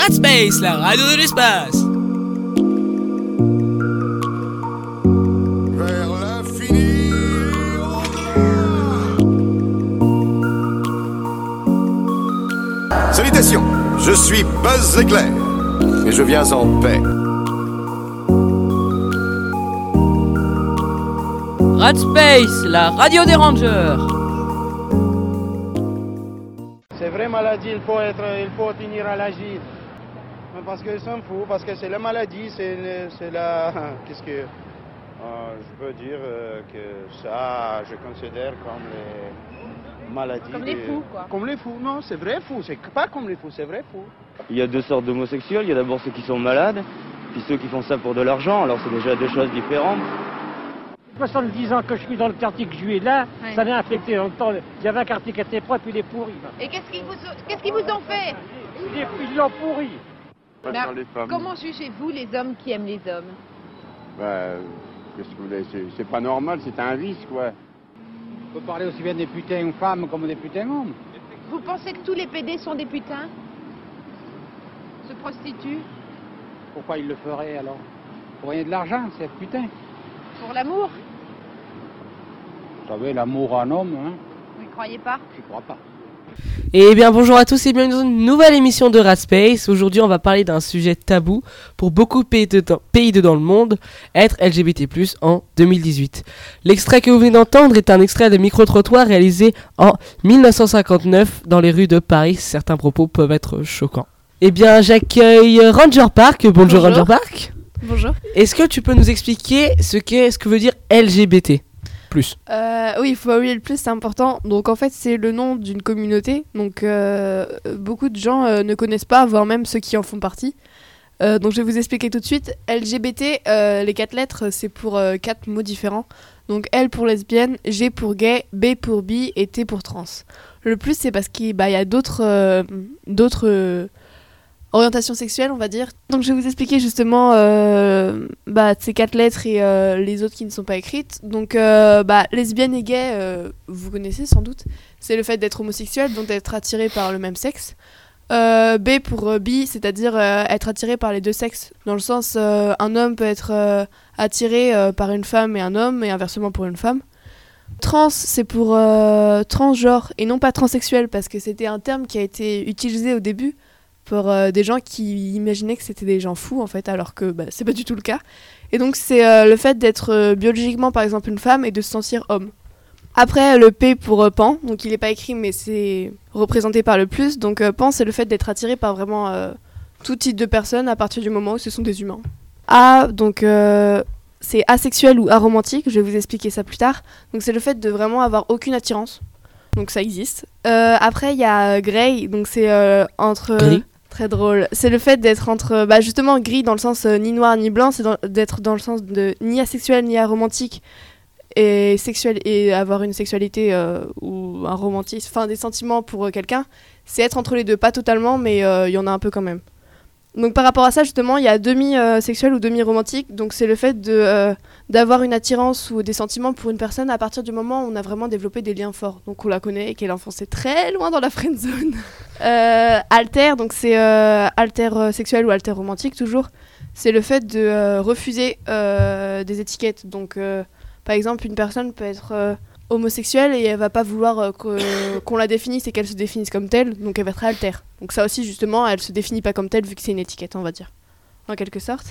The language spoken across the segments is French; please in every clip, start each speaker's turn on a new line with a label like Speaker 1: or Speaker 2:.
Speaker 1: Radspace, la radio de l'espace.
Speaker 2: Vers l'infini. Salutations, je suis Buzz Éclair et je viens en paix.
Speaker 3: Radspace, la radio des rangers.
Speaker 4: C'est vraie maladie, il faut, être, il faut tenir à l'agir. Parce qu'ils s'en foutent, parce que c'est la maladie, c'est la... Qu'est-ce que... Euh, je peux dire euh, que ça, je considère comme les maladies...
Speaker 5: Comme les
Speaker 4: des-
Speaker 5: fous, quoi.
Speaker 4: Comme les fous, non, c'est vrai fou, c'est pas comme les fous, c'est vrai fou.
Speaker 6: Il y a deux sortes d'homosexuels. Il y a d'abord ceux qui sont malades, puis ceux qui font ça pour de l'argent. Alors c'est déjà deux choses différentes.
Speaker 7: 70 ans que je suis dans le quartier que je suis là,
Speaker 5: Ouais.
Speaker 7: ça m'a affecté. Temps, il y avait un quartier qui était propre, puis il est pourri.
Speaker 5: Et qu'est-ce qu'ils vous, qu'est-ce qu'ils vous ont fait?
Speaker 7: Ils l'ont pourri.
Speaker 5: Comment jugez-vous les hommes qui aiment les hommes?
Speaker 4: Ben, qu'est-ce que vous voulez, c'est- pas normal, c'est un vice, quoi.
Speaker 8: On peut parler aussi bien des putains femmes comme des putains hommes.
Speaker 5: Vous pensez que tous les PD sont des putains? Se prostituent?
Speaker 8: Pourquoi ils le feraient alors? Pour gagner de l'argent, c'est être putain.
Speaker 5: pour l'amour?
Speaker 8: Vous savez, l'amour en homme, hein,
Speaker 5: Vous ne croyez pas?
Speaker 8: J'y crois pas.
Speaker 3: Eh bien bonjour à tous et bienvenue dans une nouvelle émission de Radspace. Aujourd'hui on va parler d'un sujet tabou pour beaucoup de pays de, dans- pays de dans le monde, être LGBT+, en 2018. L'extrait que vous venez d'entendre est un extrait de micro-trottoir réalisé en 1959 dans les rues de Paris. Certains propos peuvent être choquants. Eh bien j'accueille Ranger Park. Bonjour,
Speaker 9: Bonjour.
Speaker 3: Ranger Park.
Speaker 9: Bonjour.
Speaker 3: Est-ce que tu peux nous expliquer ce qu'est, ce que veut dire LGBT
Speaker 9: Euh, oui, il faut oublier le plus, c'est important. Donc en fait, c'est le nom d'une communauté. Donc euh, beaucoup de gens euh, ne connaissent pas, voire même ceux qui en font partie. Donc je vais vous expliquer tout de suite. LGBT, les quatre lettres, c'est pour quatre mots différents. Donc L pour lesbienne, G pour gay, B pour bi et T pour trans. Le plus, c'est parce qu'il bah, y a d'autres d'autres orientations sexuelles, on va dire. Donc je vais vous expliquer justement euh, bah, ces quatre lettres et euh, les autres qui ne sont pas écrites. Donc euh, bah, lesbienne et gay, vous connaissez sans doute. C'est le fait d'être homosexuel, donc d'être attiré par le même sexe. B pour bi, c'est-à-dire être attiré par les deux sexes. Dans le sens, un homme peut être attiré par une femme et un homme, et inversement pour une femme. Trans, c'est pour transgenre et non pas transsexuel, parce que c'était un terme qui a été utilisé au début pour euh, des gens qui imaginaient que c'était des gens fous, en fait, alors que bah, c'est pas du tout le cas. Et donc, c'est euh, le fait d'être euh, biologiquement, par exemple, une femme et de se sentir homme. Après, le P pour pan, donc il n'est pas écrit, mais c'est représenté par le plus. Donc, pan, c'est le fait d'être attiré par vraiment tout type de personnes à partir du moment où ce sont des humains. A, donc c'est asexuel ou aromantique, je vais vous expliquer ça plus tard. Donc, c'est le fait de vraiment avoir aucune attirance. Donc, ça existe. Après, il y a Grey, donc c'est entre. Très drôle. C'est le fait d'être entre, bah justement, gris dans le sens euh, ni noir ni blanc, c'est d'être dans le sens de ni asexuel ni aromantique et sexuel et avoir une sexualité euh, ou un romantisme, enfin des sentiments pour euh, quelqu'un. C'est être entre les deux, pas totalement, mais il y en a un peu quand même. Donc par rapport à ça, justement, il y a demi-sexuel ou demi-romantique. Donc c'est le fait de euh, d'avoir une attirance ou des sentiments pour une personne à partir du moment où on a vraiment développé des liens forts. Donc on la connaît et qu'elle enfoncée très loin dans la friend zone. Euh, alter, donc c'est euh, alter sexuel ou alter romantique toujours. C'est le fait de refuser des étiquettes. Donc par exemple, une personne peut être homosexuelle et elle va pas vouloir euh, qu'on la définisse et qu'elle se définisse comme telle, donc elle va être alter. Donc ça aussi justement, elle se définit pas comme telle vu que c'est une étiquette, on va dire, en quelque sorte.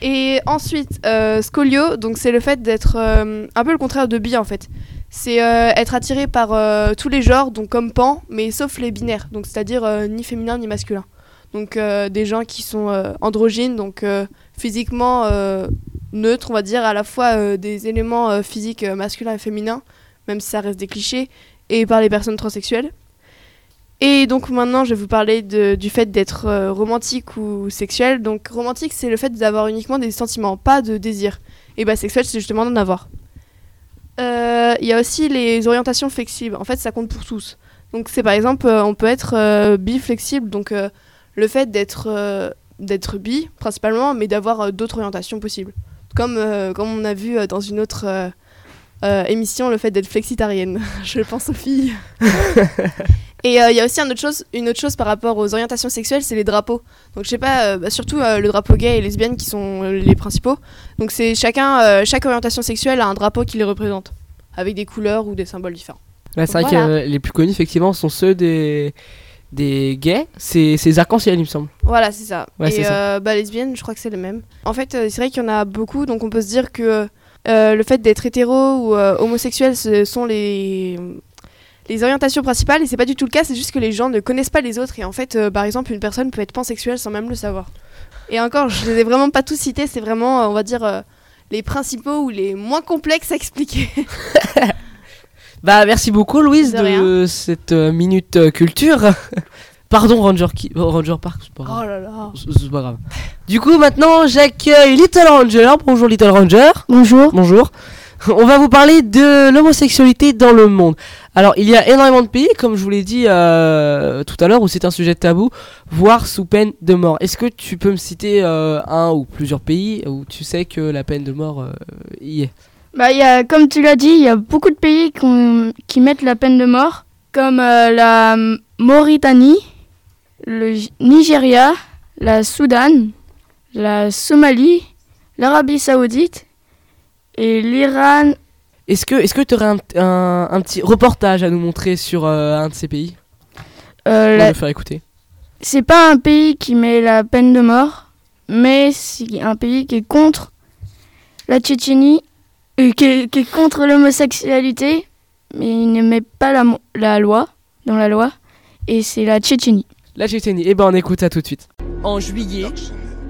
Speaker 9: Et ensuite, euh, scolio, donc c'est le fait d'être euh, un peu le contraire de bi en fait. C'est être attiré par tous les genres, donc comme pan, mais sauf les binaires, donc c'est-à-dire ni féminin ni masculin. Donc des gens qui sont androgynes, donc physiquement neutres, on va dire, à la fois des éléments physiques masculins et féminins, même si ça reste des clichés, et par les personnes transsexuelles. Et donc maintenant, je vais vous parler du fait d'être euh, romantique ou sexuel. Donc romantique, c'est le fait d'avoir uniquement des sentiments, pas de désir. Et bah sexuel, c'est justement d'en avoir. Euh, Il y a aussi les orientations flexibles. En fait, ça compte pour tous. Donc c'est par exemple, euh, on peut être bi-flexible, donc le fait d'être d'être bi principalement, mais d'avoir d'autres orientations possibles. Comme, comme on a vu dans une autre euh, euh, émission, le fait d'être flexitarienne. Je pense aux filles. Et euh, il y a aussi un autre chose, une autre chose par rapport aux orientations sexuelles, c'est les drapeaux. Donc je sais pas, euh, bah, surtout euh, le drapeau gay et lesbienne qui sont euh, les principaux. Donc c'est chacun, euh, chaque orientation sexuelle a un drapeau qui les représente, avec des couleurs ou des symboles différents.
Speaker 3: Ouais, c'est vrai
Speaker 9: Voilà.
Speaker 3: que euh, les plus connus, effectivement, sont ceux des, des gays. C'est les arcs-en-ciel, il me semble.
Speaker 9: Voilà, c'est ça.
Speaker 3: Ouais,
Speaker 9: et
Speaker 3: ça.
Speaker 9: euh, bah, lesbienne, je crois que c'est le même. En fait, euh, c'est vrai qu'il y en a beaucoup, donc on peut se dire que euh, le fait d'être hétéro ou euh, homosexuel, ce sont les les orientations principales et c'est pas du tout le cas, c'est juste que les gens ne connaissent pas les autres et en fait, euh, par exemple, une personne peut être pansexuelle sans même le savoir. Et encore, je les ai vraiment pas tous cités, c'est vraiment, euh, on va dire, euh, les principaux ou les moins complexes à expliquer.
Speaker 3: Bah, merci beaucoup, Louise,
Speaker 9: De
Speaker 3: cette euh, minute euh, culture. Pardon, Ranger, qui... oh, Ranger Park, c'est pas grave.
Speaker 9: oh là là.
Speaker 3: C'est c'est pas grave. Du coup, maintenant, j'accueille Little Ranger. Bonjour, Little Ranger.
Speaker 10: Bonjour.
Speaker 3: Bonjour. On va vous parler de l'homosexualité dans le monde. Alors, il y a énormément de pays, comme je vous l'ai dit euh, tout à l'heure, où c'est un sujet tabou, voire sous peine de mort. Est-ce que tu peux me citer euh, un ou plusieurs pays où tu sais que la peine de mort euh, y est?
Speaker 10: Bah, il y a, comme tu l'as dit, il y a beaucoup de pays qui, ont- qui mettent la peine de mort, comme euh, la Mauritanie, le Nigeria, la Soudan, la Somalie, l'Arabie Saoudite et l'Iran.
Speaker 3: Est-ce que tu aurais un, un- un petit reportage à nous montrer sur euh, un de ces pays?
Speaker 10: Euh, la-
Speaker 3: nous faire écouter.
Speaker 10: C'est pas un pays qui met la peine de mort, mais c'est un pays qui est contre la Tchétchénie, euh, qui, est, qui est contre l'homosexualité, mais il ne met pas la, la loi dans la loi, et c'est la Tchétchénie.
Speaker 3: La Tchétchénie. Eh ben, on écoute ça tout de suite.
Speaker 11: En juillet,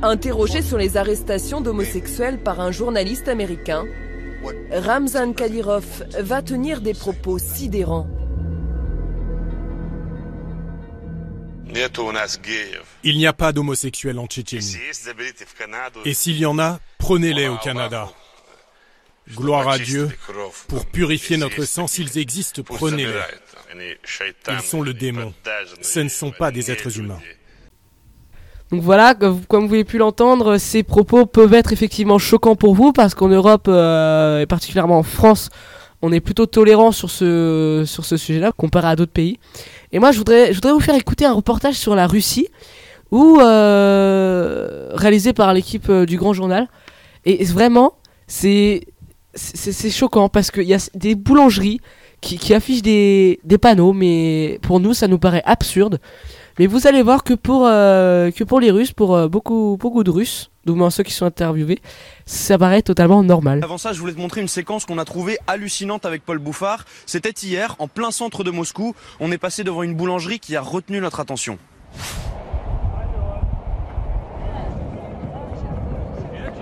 Speaker 11: interrogé sur les arrestations d'homosexuels par un journaliste américain, Ramzan Kadyrov va tenir des propos sidérants.
Speaker 12: Il n'y a pas d'homosexuels en Tchétchénie. Et s'il y en a, prenez-les au Canada. Gloire à Dieu. Pour purifier notre sang, s'ils existent, prenez-les. Ils sont le démon. Ce ne sont pas des êtres humains.
Speaker 3: Donc voilà, comme vous avez pu l'entendre, ces propos peuvent être effectivement choquants pour vous parce qu'en Europe euh, et particulièrement en France, on est plutôt tolérant sur ce sur ce sujet-là comparé à d'autres pays. Et moi, je voudrais je voudrais vous faire écouter un reportage sur la Russie, où euh, réalisé par l'équipe euh, du Grand Journal. Et vraiment, c'est c'est choquant parce qu'il y a des boulangeries qui, affichent des, panneaux, mais pour nous, ça nous paraît absurde. Mais vous allez voir que pour, euh, les Russes, pour euh, beaucoup, beaucoup de Russes, du moins ceux qui sont interviewés, ça paraît totalement normal.
Speaker 13: Avant ça, je voulais te montrer une séquence qu'on a trouvée hallucinante avec Paul Bouffard. C'était hier, en plein centre de Moscou. On est passé devant une boulangerie qui a retenu notre attention.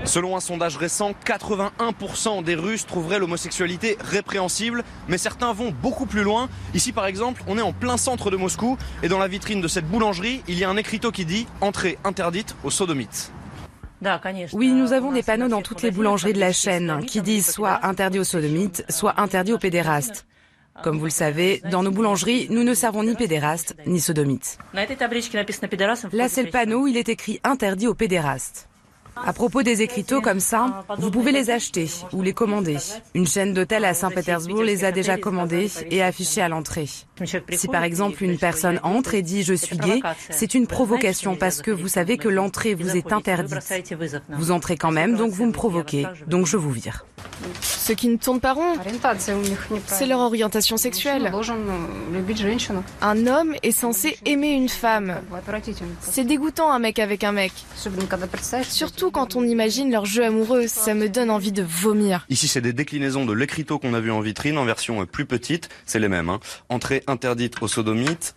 Speaker 13: Selon un sondage récent, 81% des Russes trouveraient l'homosexualité répréhensible, mais certains vont beaucoup plus loin. Ici par exemple, on est en plein centre de Moscou et dans la vitrine de cette boulangerie, il y a un écriteau qui dit Entrée interdite aux sodomites.
Speaker 14: Oui, nous avons des panneaux dans toutes les boulangeries de la chaîne qui disent soit interdit aux sodomites, soit interdit aux pédérastes. Comme vous le savez, dans nos boulangeries, nous ne servons ni pédérastes ni sodomites. Là, c'est le panneau, il est écrit interdit aux pédérastes. À propos des écriteaux comme ça, vous pouvez les acheter ou les commander. Une chaîne d'hôtels à Saint-Pétersbourg les a déjà commandés et affichés à l'entrée. Si par exemple une personne entre et dit je suis gay, c'est une provocation parce que vous savez que l'entrée vous est interdite. Vous entrez quand même, donc vous me provoquez, donc je vous vire.
Speaker 15: Ceux qui ne tournent pas rond, c'est leur orientation sexuelle. Un homme est censé aimer une femme. C'est dégoûtant un mec avec un mec. Quand on imagine leur jeu amoureux, ça me donne envie de vomir.
Speaker 13: Ici, c'est des déclinaisons de l'écriteau qu'on a vu en vitrine en version euh, plus petite. C'est les mêmes. Hein. Entrée interdite aux sodomites,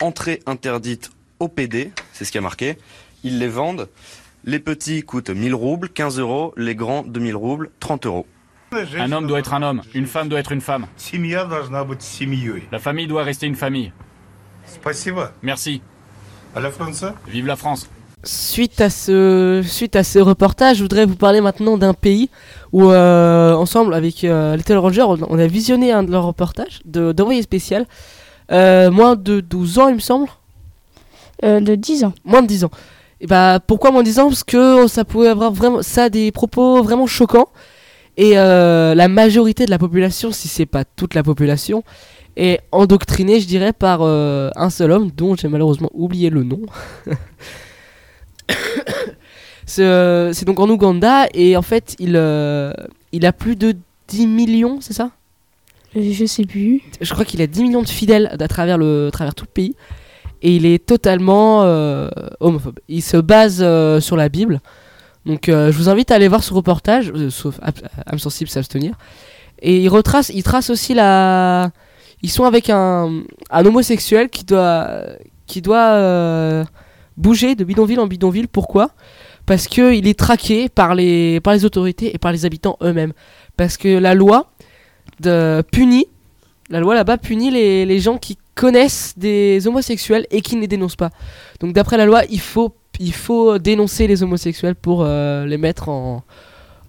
Speaker 13: entrée interdite au PD, c'est ce qui a marqué. Ils les vendent. Les petits coûtent 1000 roubles, 15 euros. Les grands, 2000 roubles, 30 euros.
Speaker 16: Un homme doit être un homme, une femme doit être une femme. La famille doit rester une famille. Merci. Vive la France.
Speaker 3: Suite à ce, suite à ce reportage, je voudrais vous parler maintenant d'un pays où, euh, ensemble avec euh, Little Ranger, on, on a visionné un de leurs reportages de- d'envoyé spécial. Euh, moins de 12 ans, il me semble
Speaker 10: Euh, De 10 ans.
Speaker 3: Moins de 10 ans. Et bah, pourquoi moins de 10 ans? Parce que ça pouvait avoir vraiment, ça a des propos vraiment choquants. Et la majorité de la population, si c'est pas toute la population, est endoctriné, je dirais, par un seul homme dont j'ai malheureusement oublié le nom. c'est donc en Ouganda et en fait il, il a plus de 10 millions, c'est ça?
Speaker 10: Je sais plus.
Speaker 3: Je crois qu'il a 10 millions de fidèles à travers, le, à travers tout le pays et il est totalement homophobe. Il se base sur la Bible. Donc je vous invite à aller voir ce reportage, sauf âme sensible s'abstenir. Et il retrace, il trace aussi la. Ils sont avec un, un homosexuel qui doit, qui doit euh, bouger de bidonville en bidonville. Pourquoi? Parce qu'il est traqué par les, par les autorités et par les habitants eux-mêmes. Parce que la loi de, punit, la loi là-bas punit les, les gens qui connaissent des homosexuels et qui ne les dénoncent pas. Donc d'après la loi, il faut, il faut dénoncer les homosexuels pour euh, les mettre en,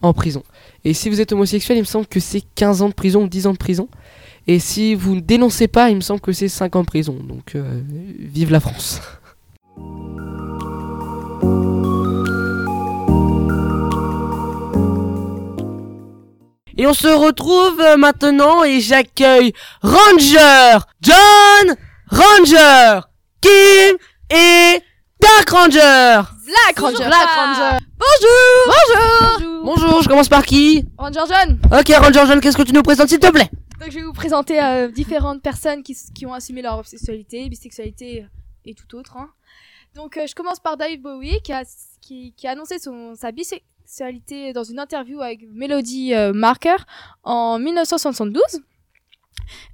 Speaker 3: en prison. Et si vous êtes homosexuel, il me semble que c'est 15 ans de prison ou 10 ans de prison. Et si vous ne dénoncez pas, il me semble que c'est 5 ans de prison. Donc euh, vive la France. Et on se retrouve euh, maintenant et j'accueille Ranger, John, Ranger, Kim et Dark Ranger.
Speaker 17: Black Ranger.
Speaker 18: Black Ranger.
Speaker 17: Bonjour.
Speaker 18: Bonjour.
Speaker 3: Bonjour, je commence par qui?
Speaker 17: Ranger John.
Speaker 3: Ok, Ranger John, qu'est-ce que tu nous présentes s'il te plaît?
Speaker 17: Donc je vais vous présenter euh, différentes personnes qui, qui, ont assumé leur sexualité, bisexualité et tout autre. Hein. Donc euh, je commence par Dave Bowie qui a, qui, qui a annoncé son, sa bisexualité dans une interview avec Melody euh, Marker en 1972.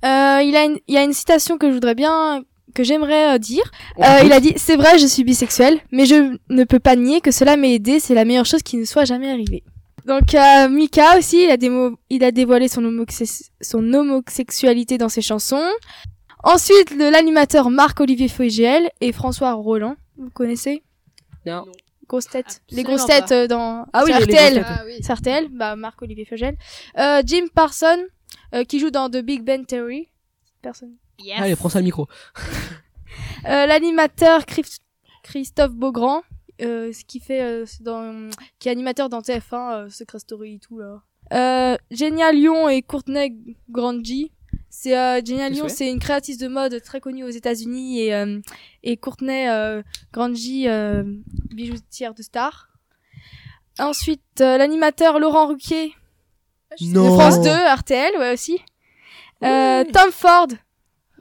Speaker 17: il, a une, il y a une citation que je voudrais bien que j'aimerais euh, dire. Euh, il a dit c'est vrai, je suis bisexuel, mais je ne peux pas nier que cela m'ait aidé. C'est la meilleure chose qui ne soit jamais arrivée. Donc euh, Mika aussi, il a, il a dévoilé son, son homosexualité dans ses chansons. Ensuite, l'animateur Marc-Olivier Fogiel et François Roland. Vous connaissez
Speaker 3: Non.
Speaker 17: Grosses têtes. les grosses têtes dans ah oui, RTL. Ah oui. RTL, bah Marc-Olivier Fogiel. Jim Parson, qui joue dans The Big Ben Theory. Personne.
Speaker 3: Allez, prends ça le micro.
Speaker 17: euh, L'animateur Christophe Beaugrand, euh, qui fait euh, dans, qui est animateur dans TF1, euh, Secret Story et tout là. Euh, Genia Lyon et Courtney Grandji. C'est euh, Genia Lyon, c'est une créatrice de mode très connue aux États-Unis et euh, et Courtney euh, Grandji, euh, bijoutière de star. Ensuite, l'animateur Laurent Ruquier de France 2, RTL, ouais aussi. Euh, Tom Ford,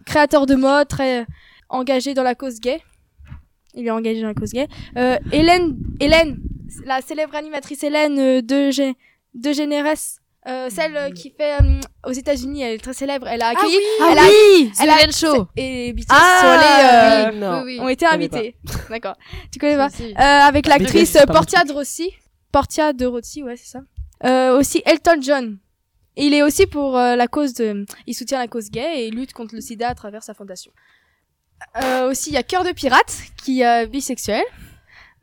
Speaker 17: créateur de mode, très engagé dans la cause gay. Il est engagé dans la cause gay. Euh, Hélène, Hélène, la célèbre animatrice Hélène euh, de, G, de Généresse. Euh, celle euh, qui fait euh, aux États-Unis, elle est très célèbre. Elle a accueilli.
Speaker 18: Ah
Speaker 17: elle
Speaker 18: oui,
Speaker 17: a, elle a,
Speaker 18: Show.
Speaker 17: Et BTS
Speaker 18: ah,
Speaker 17: oui, oui, oui. ont été invités. D'accord. Tu connais pas Avec l'actrice Portia de Rossi. Portia de Rossi, ouais, c'est ça. aussi Elton John. Il est aussi pour euh, la cause de, il soutient la cause gay et il lutte contre le sida à travers sa fondation. Euh, aussi, il y a Cœur de pirate qui est bisexuel.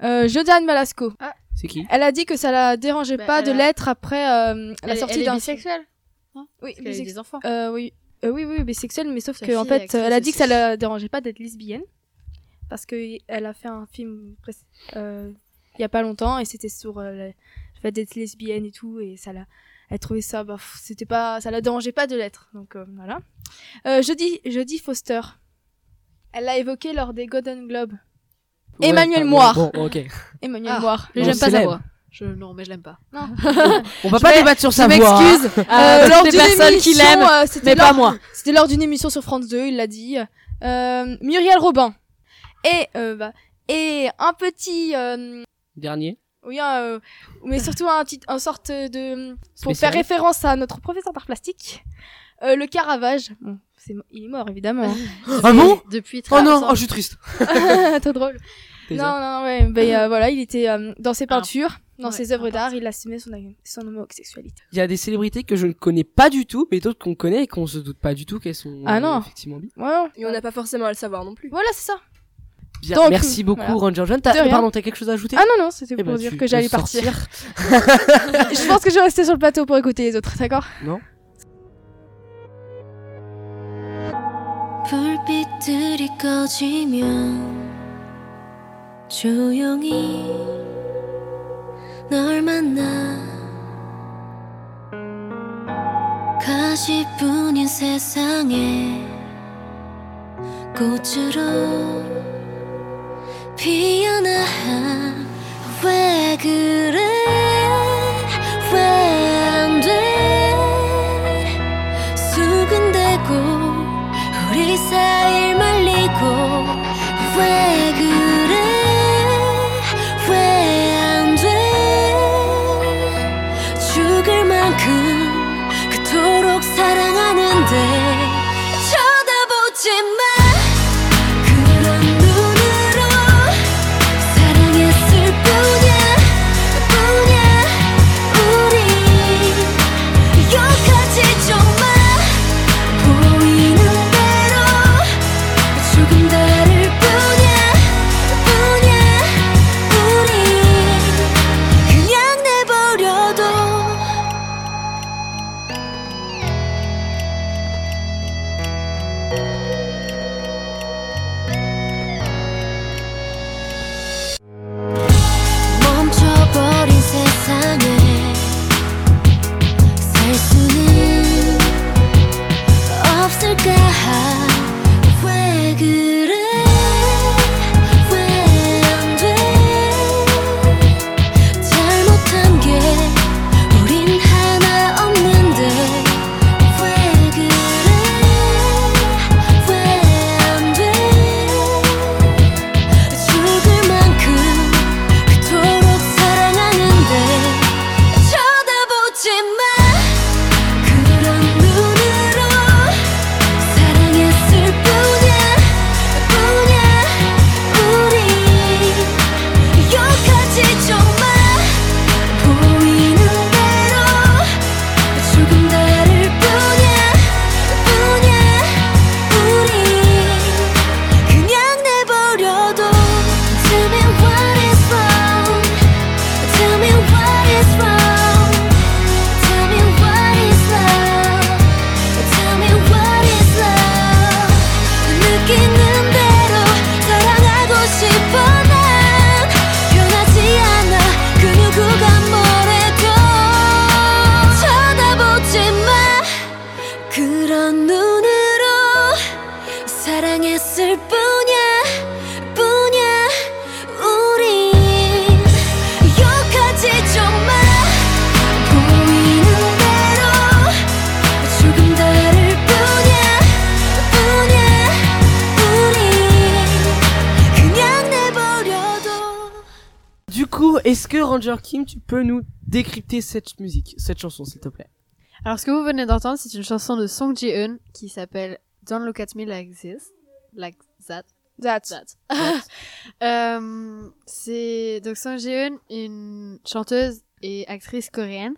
Speaker 17: Euh, Jodiane Malasco.
Speaker 3: Ah, c'est qui
Speaker 17: Elle a dit que ça la dérangeait bah, pas de l'être après euh, la sortie d'un.
Speaker 18: Elle est bisexuelle.
Speaker 17: Hein oui,
Speaker 18: bisexuelle. des enfants.
Speaker 17: Euh, oui, euh, oui, oui, bisexuelle, mais sauf que en fait, elle a dit que ça la dérangeait pas d'être lesbienne parce que elle a fait un film il y a pas longtemps et c'était sur le fait d'être lesbienne et tout et ça l'a elle trouvait ça bah c'était pas ça la dérangeait pas de l'être donc euh, voilà euh, jeudi jeudi Foster elle l'a évoqué lors des Golden Globes ouais, Emmanuel ah, Moire
Speaker 3: bon, ok.
Speaker 17: Emmanuel
Speaker 18: ah,
Speaker 17: Moire
Speaker 18: j'aime pas sa voix. Je, non mais je l'aime pas.
Speaker 17: Non.
Speaker 3: On va pas débattre sur sa
Speaker 17: voix
Speaker 3: hein.
Speaker 17: m'excuse. Euh, lors
Speaker 18: des personnes qui
Speaker 17: euh,
Speaker 18: mais
Speaker 17: lors,
Speaker 18: pas moi.
Speaker 17: c'était lors d'une émission sur France 2 il l'a dit. Euh, Muriel Robin. Et euh, bah, et un petit euh,
Speaker 3: dernier
Speaker 17: oui, euh, mais surtout un petit, un sorte de pour Spécial. faire référence à notre professeur d'art plastique, euh, le Caravage. Bon, c'est, il est mort évidemment. Hein.
Speaker 3: ah bon?
Speaker 18: Depuis très
Speaker 3: Oh non, oh, je suis triste.
Speaker 17: Trop drôle. Non, non, ouais, ben euh, voilà, il était euh, dans ses peintures, dans ouais, ses œuvres d'art, il assumait son, son homosexualité.
Speaker 3: Il y a des célébrités que je ne connais pas du tout, mais d'autres qu'on connaît et qu'on se doute pas du tout qu'elles sont
Speaker 17: ah non.
Speaker 3: effectivement bi.
Speaker 17: Ouais.
Speaker 18: Et on n'a pas forcément à le savoir non plus.
Speaker 17: Voilà, c'est ça.
Speaker 3: Bien, Donc, merci beaucoup voilà. Ranger John. T'as, pardon, t'as quelque chose à ajouter
Speaker 17: Ah non non, c'était pour
Speaker 3: eh ben,
Speaker 17: dire que j'allais partir. je pense que je vais rester sur le plateau pour écouter les autres, d'accord
Speaker 3: Non.
Speaker 19: 불빛들이 꺼지면 조용히 널 만나 가시뿐인 세상에 꽃으로 피어나 왜 그래? 왜 안 돼? 수근대고 우리 사이를 말리고 왜
Speaker 3: Kim, tu peux nous décrypter cette musique, cette chanson, s'il te plaît
Speaker 18: Alors, ce que vous venez d'entendre, c'est une chanson de Song Ji-eun qui s'appelle Don't Look at Me Like This. Like that.
Speaker 17: That.
Speaker 18: Euh, c'est donc Song Ji-eun, une chanteuse et actrice coréenne.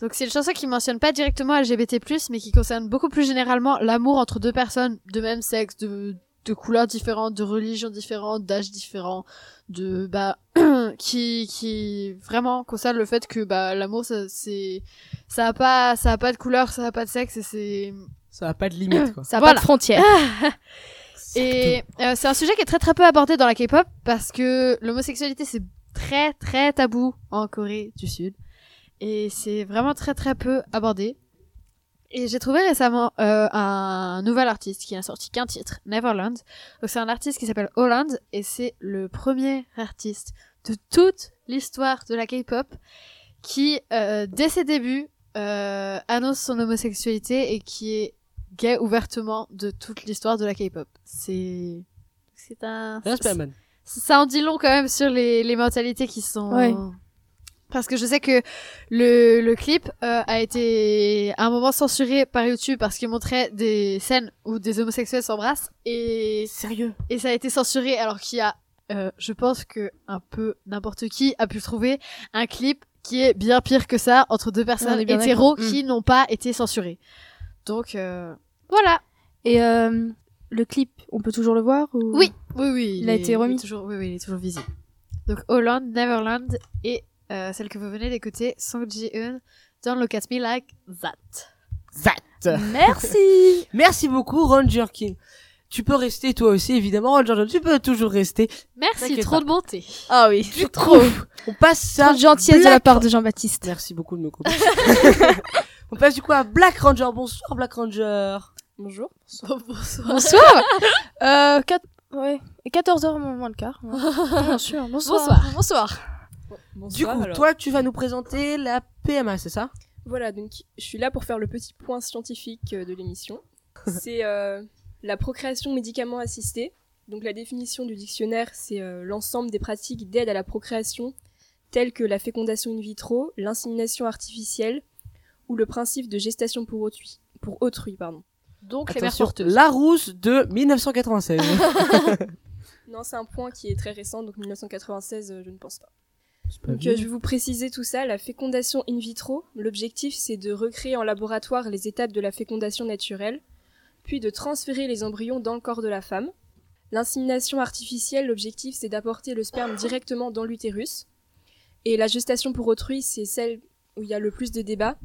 Speaker 18: Donc c'est une chanson qui mentionne pas directement LGBT+, mais qui concerne beaucoup plus généralement l'amour entre deux personnes de même sexe, de, de couleurs différentes, de religions différentes, d'âges différents, de bah qui qui vraiment concerne le fait que bah l'amour ça c'est ça a pas ça a pas de couleur, ça a pas de sexe et c'est
Speaker 3: Ça a pas de limite, quoi.
Speaker 17: Ça a pas de frontières.
Speaker 18: Et euh, c'est un sujet qui est très très peu abordé dans la K-pop parce que l'homosexualité c'est très très tabou en Corée du Sud et c'est vraiment très très peu abordé. Et j'ai trouvé récemment euh, un nouvel artiste qui n'a sorti qu'un titre, Neverland. Donc c'est un artiste qui s'appelle Holland et c'est le premier artiste de toute l'histoire de la K-pop qui, euh, dès ses débuts, euh, annonce son homosexualité et qui est gay ouvertement de toute l'histoire de la K-pop. C'est c'est un ça en dit long quand même sur les, les mentalités qui sont
Speaker 17: Ouais.
Speaker 18: Parce que je sais que le, le clip euh, a été à un moment censuré par YouTube parce qu'il montrait des scènes où des homosexuels s'embrassent et
Speaker 3: sérieux?
Speaker 18: et ça a été censuré alors qu'il y a euh, je pense que un peu n'importe qui a pu trouver un clip qui est bien pire que ça entre deux
Speaker 17: On
Speaker 18: personnes hétéros qui n'ont pas été censurées. Donc euh, voilà.
Speaker 17: Et euh, le clip, on peut toujours le voir ou...
Speaker 18: Oui, oui, oui.
Speaker 17: Il a
Speaker 18: est-
Speaker 17: été remis?
Speaker 18: toujours, oui, oui, il est toujours visible. Donc Holland, Neverland et euh, celle que vous venez d'écouter, Song Ji-eun, Don't Look at Me Like That.
Speaker 3: That.
Speaker 17: Merci.
Speaker 3: Merci beaucoup, Ranger Kim. Tu peux rester toi aussi, évidemment, Ranger Kim. Tu peux toujours rester.
Speaker 18: Merci, trop
Speaker 3: pas.
Speaker 18: de bonté.
Speaker 17: Ah oui,
Speaker 3: Du
Speaker 17: trop.
Speaker 3: on passe ça.
Speaker 17: Trop de gentillesse de la part de Jean-Baptiste.
Speaker 3: Merci beaucoup de me couper. on passe du coup à Black Ranger. Bonsoir, Black Ranger.
Speaker 17: Bonjour.
Speaker 18: Bonsoir.
Speaker 17: Bonsoir. euh, quatre- ouais. Et 14h moins le quart. Ouais. Bien sûr. Bonsoir.
Speaker 18: Bonsoir.
Speaker 3: Du coup, toi, tu vas nous présenter la PMA, c'est ça?
Speaker 20: Voilà, donc je suis là pour faire le petit point scientifique euh, de l'émission. C'est euh, la procréation médicament assistée. Donc la définition du dictionnaire, c'est euh, l'ensemble des pratiques d'aide à la procréation, telles que la fécondation in vitro, l'insémination artificielle ou le principe de gestation pour autrui. Pour autrui pardon.
Speaker 18: Donc
Speaker 3: Attention, Larousse de 1996.
Speaker 20: Non, c'est un point qui est très récent, donc 1996, euh, je ne pense pas. Donc euh, je vais vous préciser tout ça. La fécondation in vitro, l'objectif c'est de recréer en laboratoire les étapes de la fécondation naturelle, puis de transférer les embryons dans le corps de la femme. L'insémination artificielle, l'objectif c'est d'apporter le sperme directement dans l'utérus. Et la gestation pour autrui, c'est celle où il y a le plus de débats.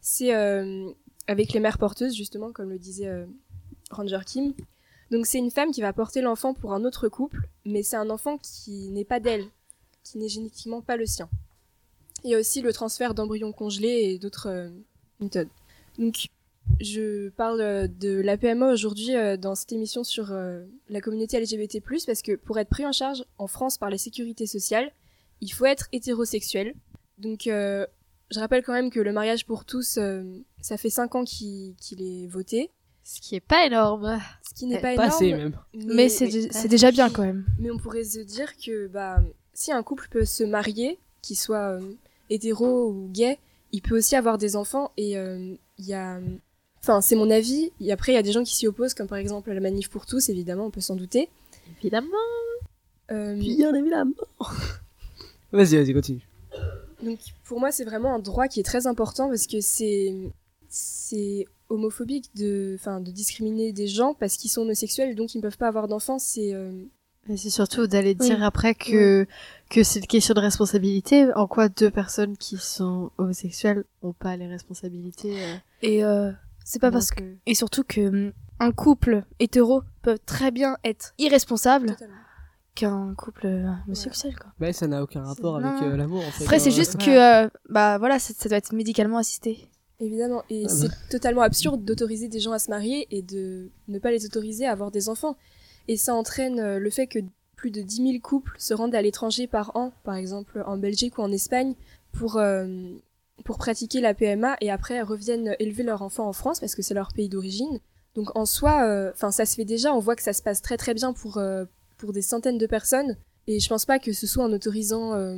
Speaker 20: C'est euh, avec les mères porteuses, justement, comme le disait euh, Ranger Kim. Donc c'est une femme qui va porter l'enfant pour un autre couple, mais c'est un enfant qui n'est pas d'elle, qui n'est génétiquement pas le sien. Il y a aussi le transfert d'embryons congelés et d'autres euh, méthodes. Donc je parle euh, de la PMA aujourd'hui euh, dans cette émission sur euh, la communauté LGBT+, parce que pour être pris en charge en France par la sécurité sociale, il faut être hétérosexuel. Donc euh, je rappelle quand même que le mariage pour tous, euh, ça fait 5 ans qu'il est voté.
Speaker 18: Ce qui est pas énorme.
Speaker 20: Ce qui n'est
Speaker 18: Eh,
Speaker 20: pas
Speaker 18: pas
Speaker 20: énorme.
Speaker 18: assez, même.
Speaker 17: Mais c'est déjà bien, quand même.
Speaker 20: Mais on pourrait se dire que bah, si un couple peut se marier, qu'il soit euh, hétéro ou gay, il peut aussi avoir des enfants et euh, il y a... Enfin, c'est mon avis. Et après, il y a des gens qui s'y opposent, comme par exemple la manif pour tous, évidemment, on peut s'en douter.
Speaker 18: Évidemment.
Speaker 20: Bien
Speaker 3: évidemment. Vas-y, vas-y, continue.
Speaker 20: Donc pour moi, c'est vraiment un droit qui est très important parce que c'est c'est homophobique de enfin de discriminer des gens parce qu'ils sont homosexuels donc ils ne peuvent pas avoir d'enfants, c'est euh,
Speaker 18: Mais c'est surtout d'aller
Speaker 20: Oui.
Speaker 18: dire après que, que c'est une question de responsabilité. En quoi deux personnes qui sont homosexuelles ont pas les responsabilités euh,
Speaker 17: Et euh, c'est pas
Speaker 18: Donc,
Speaker 17: parce que. Et surtout que hum, un couple hétéro peut très bien être irresponsable qu'un couple euh, homosexuel, quoi.
Speaker 3: Bah, ça n'a aucun rapport avec euh, l'amour, en fait.
Speaker 17: Après, c'est
Speaker 3: Euh,
Speaker 17: juste que, euh, bah voilà, ça ça doit être médicalement assisté.
Speaker 20: Évidemment, et
Speaker 3: Ah
Speaker 20: c'est
Speaker 3: bah.
Speaker 20: totalement absurde d'autoriser des gens à se marier et de ne pas les autoriser à avoir des enfants. Et ça entraîne euh, le fait que plus de 10 000 couples se rendent à l'étranger par an, par exemple en Belgique ou en Espagne, pour, euh, pour pratiquer la PMA et après reviennent élever leur enfant en France parce que c'est leur pays d'origine. Donc en soi, enfin ça se fait déjà, on voit que ça se passe très très bien pour, euh, pour des centaines de personnes. Et je pense pas que ce soit en autorisant, euh,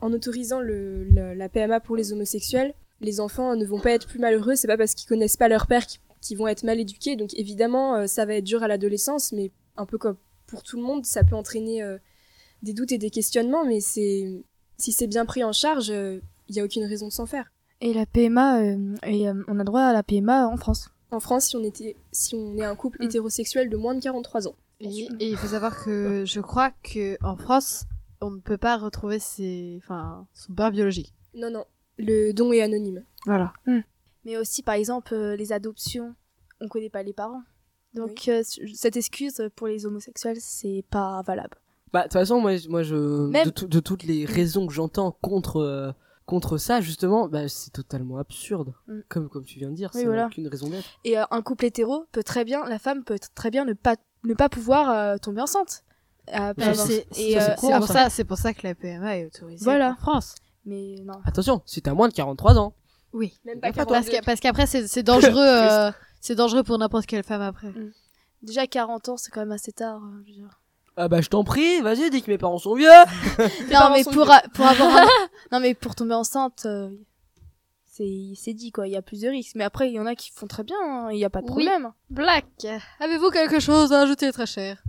Speaker 20: en autorisant le, la PMA pour les homosexuels, les enfants ne vont pas être plus malheureux. C'est pas parce qu'ils connaissent pas leur père qui, qui vont être mal éduqués. Donc évidemment, euh, ça va être dur à l'adolescence, mais un peu comme pour tout le monde, ça peut entraîner euh, des doutes et des questionnements. Mais c'est si c'est bien pris en charge, il y a aucune raison de s'en faire.
Speaker 17: Et la PMA, euh, et, euh, on a droit à la PMA en France.
Speaker 20: En France, si on était, si on est un couple hétérosexuel de moins de 43 ans.
Speaker 18: Et, et il faut savoir que je crois que en France, on ne peut pas retrouver ses, enfin, son père biologique.
Speaker 20: Non, non. Le don est anonyme.
Speaker 18: Voilà.
Speaker 17: Mais aussi, par exemple, euh, les adoptions, on connaît pas les parents. Donc, euh, cette excuse pour les homosexuels, c'est pas valable.
Speaker 3: Bah, de toute façon, moi, je- moi je,
Speaker 17: Même-
Speaker 3: de, tout- de toutes les raisons que j'entends contre, euh, contre ça, justement, bah, c'est totalement absurde.
Speaker 17: Mm.
Speaker 3: Comme, comme tu viens de dire,
Speaker 17: Oui,
Speaker 3: ça
Speaker 17: voilà.
Speaker 3: n'a aucune raison d'être.
Speaker 17: Et euh, un couple hétéro peut très bien, la femme peut très bien ne pas, ne pas pouvoir euh, tomber enceinte. Euh, pour
Speaker 18: c'est- c'est- c'est pour
Speaker 17: c'est-
Speaker 18: ça, c'est pour ça que la PMA est autorisée
Speaker 17: Voilà.
Speaker 18: en France.
Speaker 17: Mais non.
Speaker 3: Attention, si t'as moins de 43 ans.
Speaker 18: Oui.
Speaker 20: Même
Speaker 18: Parce
Speaker 20: pas
Speaker 18: que- parce qu'après c'est c'est dangereux, euh, c'est dangereux pour n'importe quelle femme après.
Speaker 17: Déjà 40 ans, c'est quand même assez tard. euh, je veux dire.
Speaker 3: Ah bah, je t'en prie, vas-y, dis que mes parents sont vieux.
Speaker 17: non mais pour, a- pour avoir un- non mais pour tomber enceinte euh, c'est c'est dit quoi il y a plus de risques mais après il y en a qui font très bien hein, il y a pas de
Speaker 18: Oui.
Speaker 17: problème
Speaker 18: Black, avez-vous quelque chose à ajouter très cher?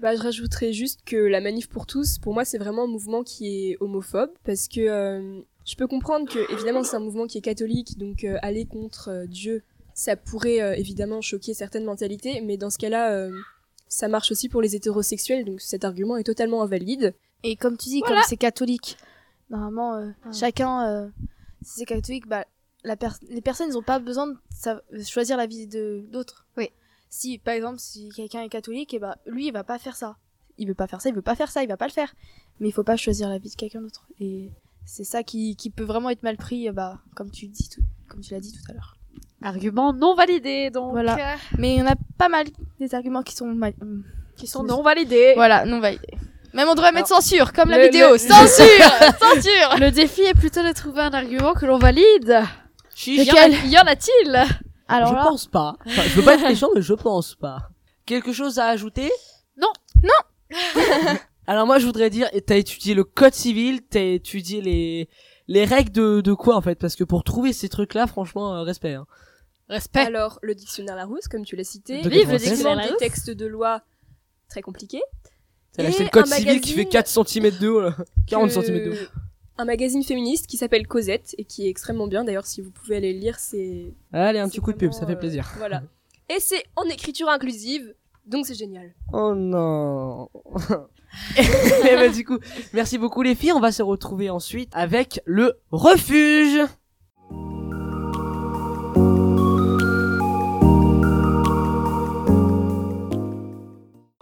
Speaker 20: Bah, je rajouterais juste que la manif pour tous, pour moi, c'est vraiment un mouvement qui est homophobe parce que euh, je peux comprendre que, évidemment, c'est un mouvement qui est catholique, donc euh, aller contre euh, Dieu, ça pourrait euh, évidemment choquer certaines mentalités, mais dans ce cas-là, euh, ça marche aussi pour les hétérosexuels, donc cet argument est totalement invalide.
Speaker 17: et comme tu dis
Speaker 20: Voilà.
Speaker 17: comme c'est catholique normalement euh, chacun euh, si c'est catholique bah la per- les personnes ils ont pas besoin de choisir la vie de d'autres.
Speaker 18: Oui.
Speaker 17: Si par exemple si quelqu'un est catholique et bah lui il va pas faire ça. Il veut pas faire ça il veut pas faire ça il va pas le faire. Mais il faut pas choisir la vie de quelqu'un d'autre. Et c'est ça qui, qui peut vraiment être mal pris bah comme tu dis tout, comme tu l'as dit tout à l'heure
Speaker 18: Argument non validé, donc.
Speaker 9: Voilà. Mais il y en a pas mal des arguments qui sont mal-
Speaker 18: Qui sont non validés.
Speaker 9: Voilà, non validés. Même on devrait mettre censure, comme la
Speaker 18: Le-
Speaker 9: vidéo.
Speaker 18: le-
Speaker 9: Censure Censure
Speaker 18: Le défi est plutôt de trouver un argument que l'on valide. Y en a- Y en a-t-il?
Speaker 9: Alors
Speaker 3: je
Speaker 9: là-
Speaker 3: pense pas. Enfin, je veux pas être méchant, mais je pense pas. Quelque chose à ajouter?
Speaker 18: Non.
Speaker 9: Non
Speaker 3: Alors moi, je voudrais dire, t'as étudié le code civil, t'as étudié les les règles de, de quoi en fait? Parce que pour trouver ces trucs-là, franchement, euh, respect. Hein.
Speaker 18: Respect.
Speaker 20: Alors, le dictionnaire Larousse, comme tu l'as cité.
Speaker 3: De
Speaker 20: Vive le dictionnaire
Speaker 3: Larousse.
Speaker 20: des textes de loi très compliqués.
Speaker 3: T'as
Speaker 20: Et
Speaker 3: acheté le code civil qui fait
Speaker 20: magazine
Speaker 3: 4 cm de haut, là. 40
Speaker 20: que-
Speaker 3: cm de haut.
Speaker 20: Un magazine féministe qui s'appelle Cosette et qui est extrêmement bien. D'ailleurs, si vous pouvez aller le lire, c'est.
Speaker 3: Allez, un petit coup de pub, ça fait plaisir.
Speaker 20: Voilà. Et c'est en écriture inclusive, donc c'est génial.
Speaker 3: Oh non. Eh ben, du coup, merci beaucoup les filles. On va se retrouver ensuite avec le refuge.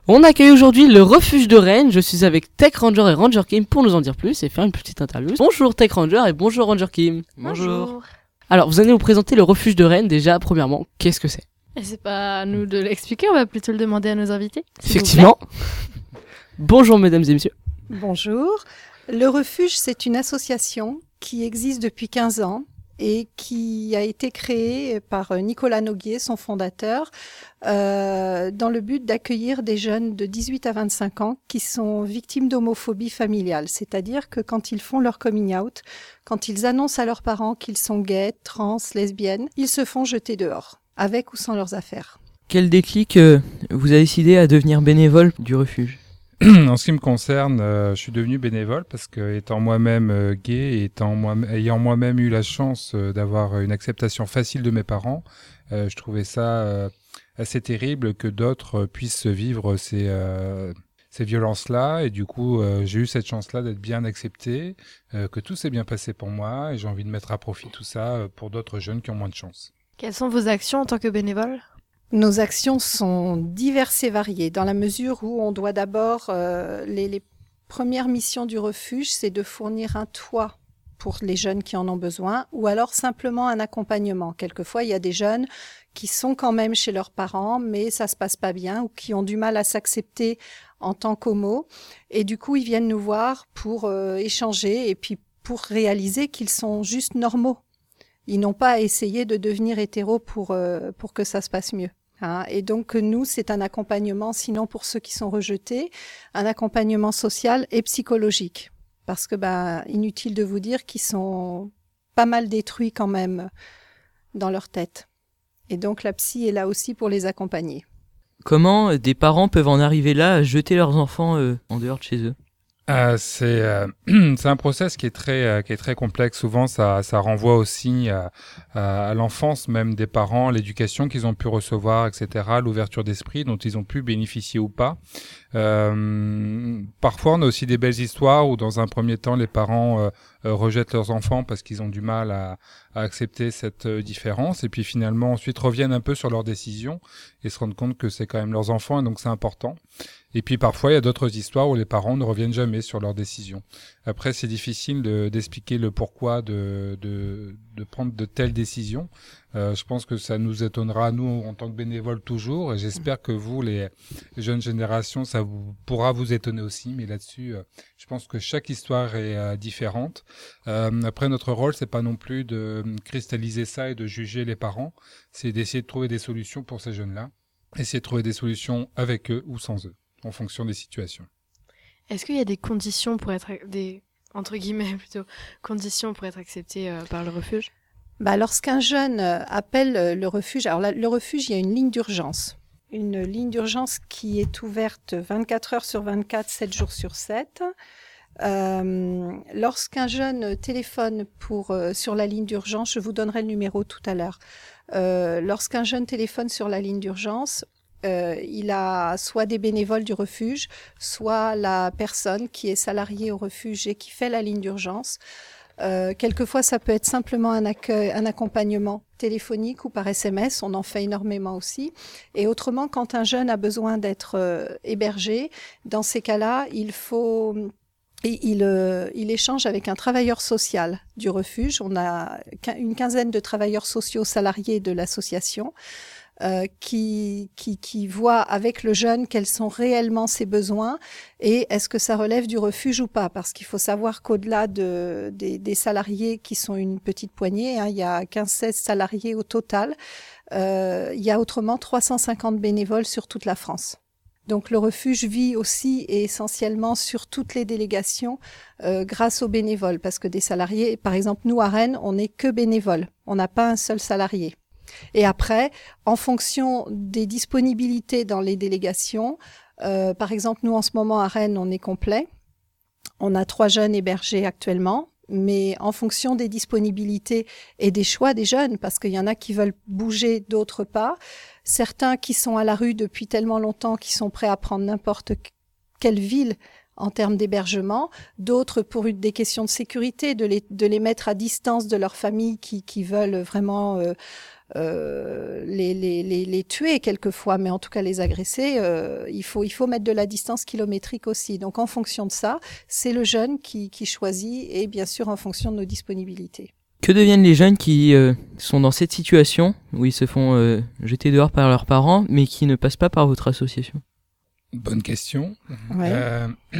Speaker 3: On accueille aujourd'hui le refuge de Rennes. Je suis avec Tech Ranger et Ranger Kim pour nous en dire plus et faire une petite interview. Bonjour Tech Ranger et bonjour Ranger Kim. Alors, vous allez nous présenter le refuge de Rennes. Déjà, premièrement, qu'est-ce que c'est?
Speaker 17: Et c'est pas à nous de l'expliquer, on va plutôt le demander à nos invités.
Speaker 3: Effectivement. Bonjour mesdames et messieurs.
Speaker 21: Bonjour. Le Refuge, c'est une association qui existe depuis 15 ans et qui a été créée par Nicolas Noguier, son fondateur, euh, dans le but d'accueillir des jeunes de 18 à 25 ans qui sont victimes d'homophobie familiale. C'est-à-dire que quand ils font leur coming out, quand ils annoncent à leurs parents qu'ils sont gays, trans, lesbiennes, ils se font jeter dehors, avec ou sans leurs affaires.
Speaker 22: Quel déclic euh, vous a décidé à devenir bénévole du refuge?
Speaker 23: En ce qui me concerne, euh, je suis devenu bénévole parce que étant moi-même euh, gay et étant moi ayant moi-même eu la chance euh, d'avoir une acceptation facile de mes parents, euh, je trouvais ça euh, assez terrible que d'autres euh, puissent vivre ces euh, ces violences-là et du coup euh, j'ai eu cette chance-là d'être bien accepté, euh, que tout s'est bien passé pour moi et j'ai envie de mettre à profit tout ça euh, pour d'autres jeunes qui ont moins de chance.
Speaker 17: Quelles sont vos actions en tant que bénévole?
Speaker 21: Nos actions sont diverses et variées, dans la mesure où on doit d'abord, euh, les, premières missions du refuge, c'est de fournir un toit pour les jeunes qui en ont besoin, ou alors simplement un accompagnement. Quelquefois, il y a des jeunes qui sont quand même chez leurs parents, mais ça se passe pas bien, ou qui ont du mal à s'accepter en tant qu'homo, et du coup, ils viennent nous voir pour euh, échanger et puis pour réaliser qu'ils sont juste normaux. Ils n'ont pas à essayer de devenir hétéro pour, euh, pour que ça se passe mieux. Hein. Et donc, nous, c'est un accompagnement, sinon pour ceux qui sont rejetés, un accompagnement social et psychologique. Parce que, bah, inutile de vous dire qu'ils sont pas mal détruits quand même dans leur tête. Et donc, la psy est là aussi pour les accompagner.
Speaker 22: Comment des parents peuvent en arriver là à jeter leurs enfants euh, en dehors de chez eux?
Speaker 23: Euh, c'est euh, c'est un process qui est très euh, complexe. Souvent, ça ça renvoie aussi à, à, à l'enfance même des parents, l'éducation qu'ils ont pu recevoir, etc., l'ouverture d'esprit dont ils ont pu bénéficier ou pas. Euh, parfois, on a aussi des belles histoires où, dans un premier temps, les parents euh, euh, rejettent leurs enfants parce qu'ils ont du mal à, à accepter cette euh, différence, et puis finalement, ensuite reviennent un peu sur leurs décisions et se rendent compte que c'est quand même leurs enfants, et donc c'est important. Et puis parfois, il y a d'autres histoires où les parents ne reviennent jamais sur leurs décisions. Après, c'est difficile de- d'expliquer le pourquoi de, de, de prendre de telles décisions. Euh, je pense que ça nous étonnera, nous, en tant que bénévoles, toujours. Et j'espère que vous, les jeunes générations, ça vous, pourra vous étonner aussi. Mais là-dessus, euh, je pense que chaque histoire est euh, différente. Euh, après, notre rôle, c'est pas non plus de cristalliser ça et de juger les parents. C'est d'essayer de trouver des solutions pour ces jeunes-là. Essayer de trouver des solutions avec eux ou sans eux, en fonction des situations.
Speaker 17: Est-ce qu'il y a des conditions pour être des entre guillemets plutôt conditions pour être accepté euh, par le refuge?
Speaker 21: Bah, lorsqu'un jeune euh, appelle euh, le refuge, alors là, le refuge, il y a une ligne d'urgence. Une ligne d'urgence qui est ouverte 24 heures sur 24, 7 jours sur 7. Euh, lorsqu'un jeune téléphone pour, euh, sur la ligne d'urgence, je vous donnerai le numéro tout à l'heure. Euh, lorsqu'un jeune téléphone sur la ligne d'urgence, euh, il a soit des bénévoles du refuge, soit la personne qui est salariée au refuge et qui fait la ligne d'urgence. Euh, quelquefois, ça peut être simplement un accueil, un accompagnement téléphonique ou par SMS. On en fait énormément aussi. Et autrement, quand un jeune a besoin d'être euh, hébergé, dans ces cas-là, il faut et il, euh, il, échange avec un travailleur social du refuge. On a une quinzaine de travailleurs sociaux salariés de l'association euh, qui, qui, qui voient avec le jeune quels sont réellement ses besoins et est-ce que ça relève du refuge ou pas? Parce qu'il faut savoir qu'au-delà de, des, des, salariés qui sont une petite poignée, hein, il y a 15-16 salariés au total, euh, il y a autrement 350 bénévoles sur toute la France. Donc le refuge vit aussi et essentiellement sur toutes les délégations euh, grâce aux bénévoles, parce que des salariés, par exemple nous à Rennes, on n'est que bénévoles, on n'a pas un seul salarié. Et après, en fonction des disponibilités dans les délégations, euh, par exemple nous en ce moment à Rennes, on est complet, on a trois jeunes hébergés actuellement, mais en fonction des disponibilités et des choix des jeunes, parce qu'il y en a qui veulent bouger, d'autres pas certains qui sont à la rue depuis tellement longtemps qui sont prêts à prendre n'importe quelle ville en termes d'hébergement, d'autres pour des questions de sécurité, de les, de les mettre à distance de leur famille qui, qui veulent vraiment euh, euh, les, les, les, les, tuer quelquefois, mais en tout cas les agresser, euh, il, faut, il faut mettre de la distance kilométrique aussi. Donc en fonction de ça, c'est le jeune qui, qui choisit et bien sûr en fonction de nos disponibilités.
Speaker 22: Que deviennent les jeunes qui euh, sont dans cette situation où ils se font euh, jeter dehors par leurs parents mais qui ne passent pas par votre association?
Speaker 23: Bonne question. Euh,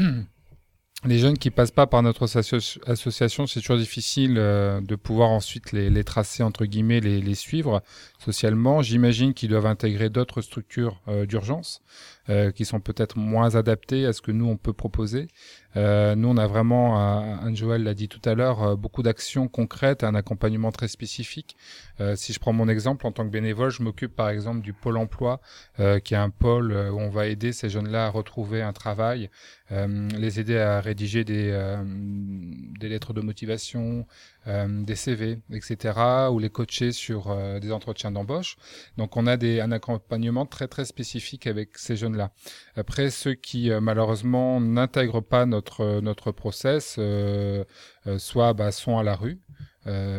Speaker 23: les jeunes qui passent pas par notre association, c'est toujours difficile de pouvoir ensuite les, tracer, entre guillemets, les, les suivre socialement. J'imagine qu'ils doivent intégrer d'autres structures d'urgence. Euh, qui sont peut-être moins adaptés à ce que nous on peut proposer. Euh, nous on a vraiment, euh, Anne-Joël l'a dit tout à l'heure, euh, beaucoup d'actions concrètes, un accompagnement très spécifique. si je prends mon exemple en tant que bénévole, je m'occupe par exemple du pôle emploi, qui est un pôle où on va aider ces jeunes-là à retrouver un travail, les aider à rédiger des, des lettres de motivation, des CV, etc., ou les coacher sur des entretiens d'embauche. Donc on a des, un accompagnement très très spécifique avec ces jeunes là. Après, ceux qui euh, malheureusement n'intègrent pas notre euh, notre process, euh, soit bah, sont à la rue,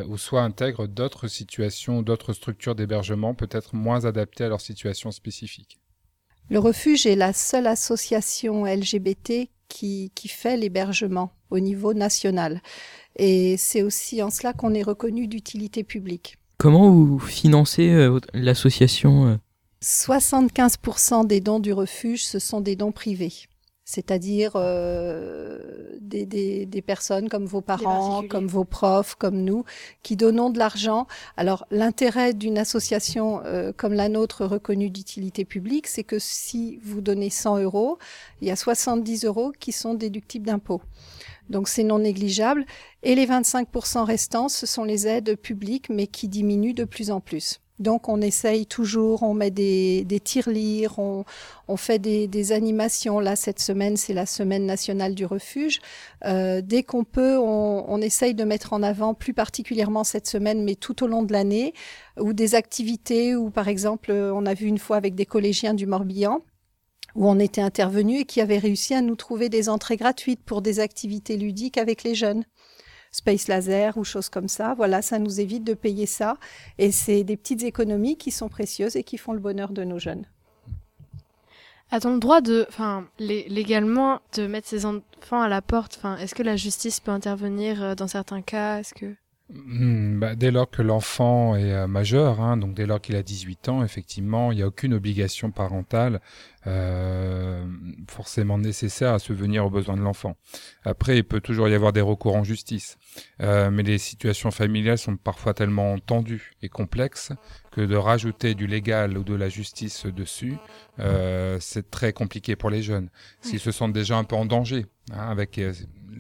Speaker 23: ou soit intègrent d'autres situations, d'autres structures d'hébergement peut-être moins adaptées à leur situation spécifique.
Speaker 21: Le refuge est la seule association LGBT qui, qui fait l'hébergement au niveau national. Et c'est aussi en cela qu'on est reconnu d'utilité publique.
Speaker 22: Comment vous financez l'association
Speaker 21: 75% des dons du refuge, ce sont des dons privés. C'est-à-dire euh, des, des, des, personnes comme vos parents, comme vos profs, comme nous, qui donnons de l'argent. Alors l'intérêt d'une association euh, comme la nôtre reconnue d'utilité publique, c'est que si vous donnez 100 euros, il y a 70 euros qui sont déductibles d'impôts. Donc c'est non négligeable. Et les 25% restants, ce sont les aides publiques, mais qui diminuent de plus en plus. Donc on essaye toujours, on met des, des tirelires, on, fait des, des, animations. Là, cette semaine, c'est la semaine nationale du refuge. Euh, dès qu'on peut, on, on, essaye de mettre en avant, plus particulièrement cette semaine, mais tout au long de l'année, ou des activités, ou par exemple, on a vu une fois avec des collégiens du Morbihan, où on était intervenu et qui avaient réussi à nous trouver des entrées gratuites pour des activités ludiques avec les jeunes. Space Laser ou choses comme ça. Voilà, ça nous évite de payer ça. Et c'est des petites économies qui sont précieuses et qui font le bonheur de nos jeunes.
Speaker 9: A-t-on le droit de, enfin, légalement, de mettre ses enfants à la porte? Enfin, est-ce que la justice peut intervenir euh, dans certains cas? Est-ce que
Speaker 23: Hmm, bah, dès lors que l'enfant est euh, majeur, hein, donc dès lors qu'il a 18 ans, effectivement, il n'y a aucune obligation parentale euh, forcément nécessaire à se venir aux besoins de l'enfant. Après, il peut toujours y avoir des recours en justice, euh, mais les situations familiales sont parfois tellement tendues et complexes que de rajouter du légal ou de la justice dessus, euh, c'est très compliqué pour les jeunes. S'ils se sentent déjà un peu en danger, hein, avec euh,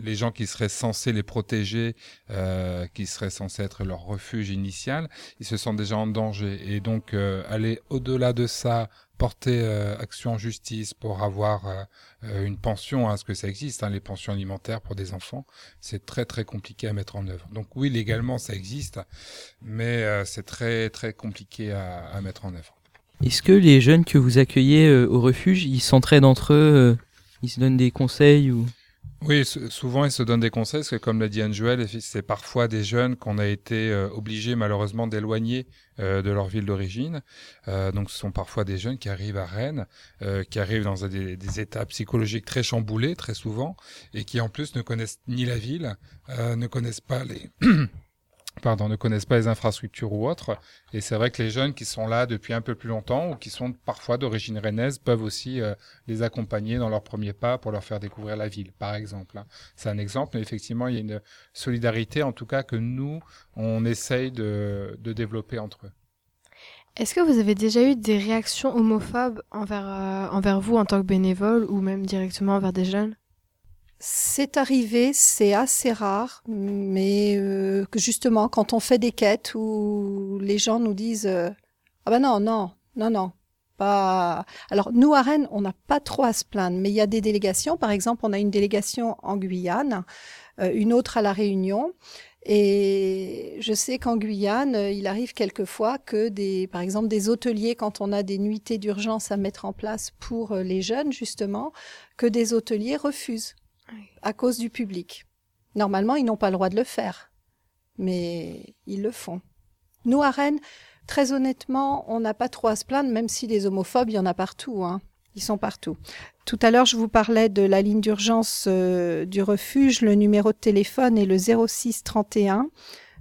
Speaker 23: les gens qui seraient censés les protéger, euh, qui seraient censés être leur refuge initial, ils se sentent déjà en danger. Et donc euh, aller au-delà de ça, porter euh, action en justice pour avoir euh, euh, une pension, hein, ce que ça existe, hein, les pensions alimentaires pour des enfants, c'est très très compliqué à mettre en œuvre. Donc oui, légalement ça existe, mais c'est très très compliqué à, à, mettre en œuvre.
Speaker 22: Est-ce que les jeunes que vous accueillez au refuge, ils s'entraident entre eux, ils se donnent des conseils ou?
Speaker 23: Oui, souvent ils se donnent des conseils, parce que comme l'a dit Anne-Joël, c'est parfois des jeunes qu'on a été euh, obligés malheureusement d'éloigner euh, de leur ville d'origine. Euh, donc ce sont parfois des jeunes qui arrivent à Rennes, qui arrivent dans des, des, états psychologiques très chamboulés, très souvent, et qui en plus ne connaissent ni la ville, ne connaissent pas les... pardon, ne connaissent pas les infrastructures ou autres. Et c'est vrai que les jeunes qui sont là depuis un peu plus longtemps ou qui sont parfois d'origine rennaise peuvent aussi euh, les accompagner dans leurs premiers pas pour leur faire découvrir la ville, par exemple. Hein. C'est un exemple, mais effectivement, il y a une solidarité, en tout cas, que nous, on essaye de, développer entre eux.
Speaker 9: Est-ce que vous avez déjà eu des réactions homophobes envers, euh, envers vous en tant que bénévole ou même directement envers des jeunes?
Speaker 21: C'est arrivé, c'est assez rare, mais euh, que justement, quand on fait des quêtes où les gens nous disent euh, Ah ben non, non, non, non, pas. Alors, nous, à Rennes, on n'a pas trop à se plaindre, mais il y a des délégations. Par exemple, on a une délégation en Guyane, euh, une autre à La Réunion. Et je sais qu'en Guyane, il arrive quelquefois que des, par exemple, des hôteliers, quand on a des nuitées d'urgence à mettre en place pour les jeunes, justement, que des hôteliers refusent à cause du public. Normalement, ils n'ont pas le droit de le faire, mais ils le font. Nous, à Rennes, très honnêtement, on n'a pas trop à se plaindre, même si les homophobes, il y en a partout. Hein. Ils sont partout. Tout à l'heure, je vous parlais de la ligne d'urgence euh, du refuge. Le numéro de téléphone est le 06 31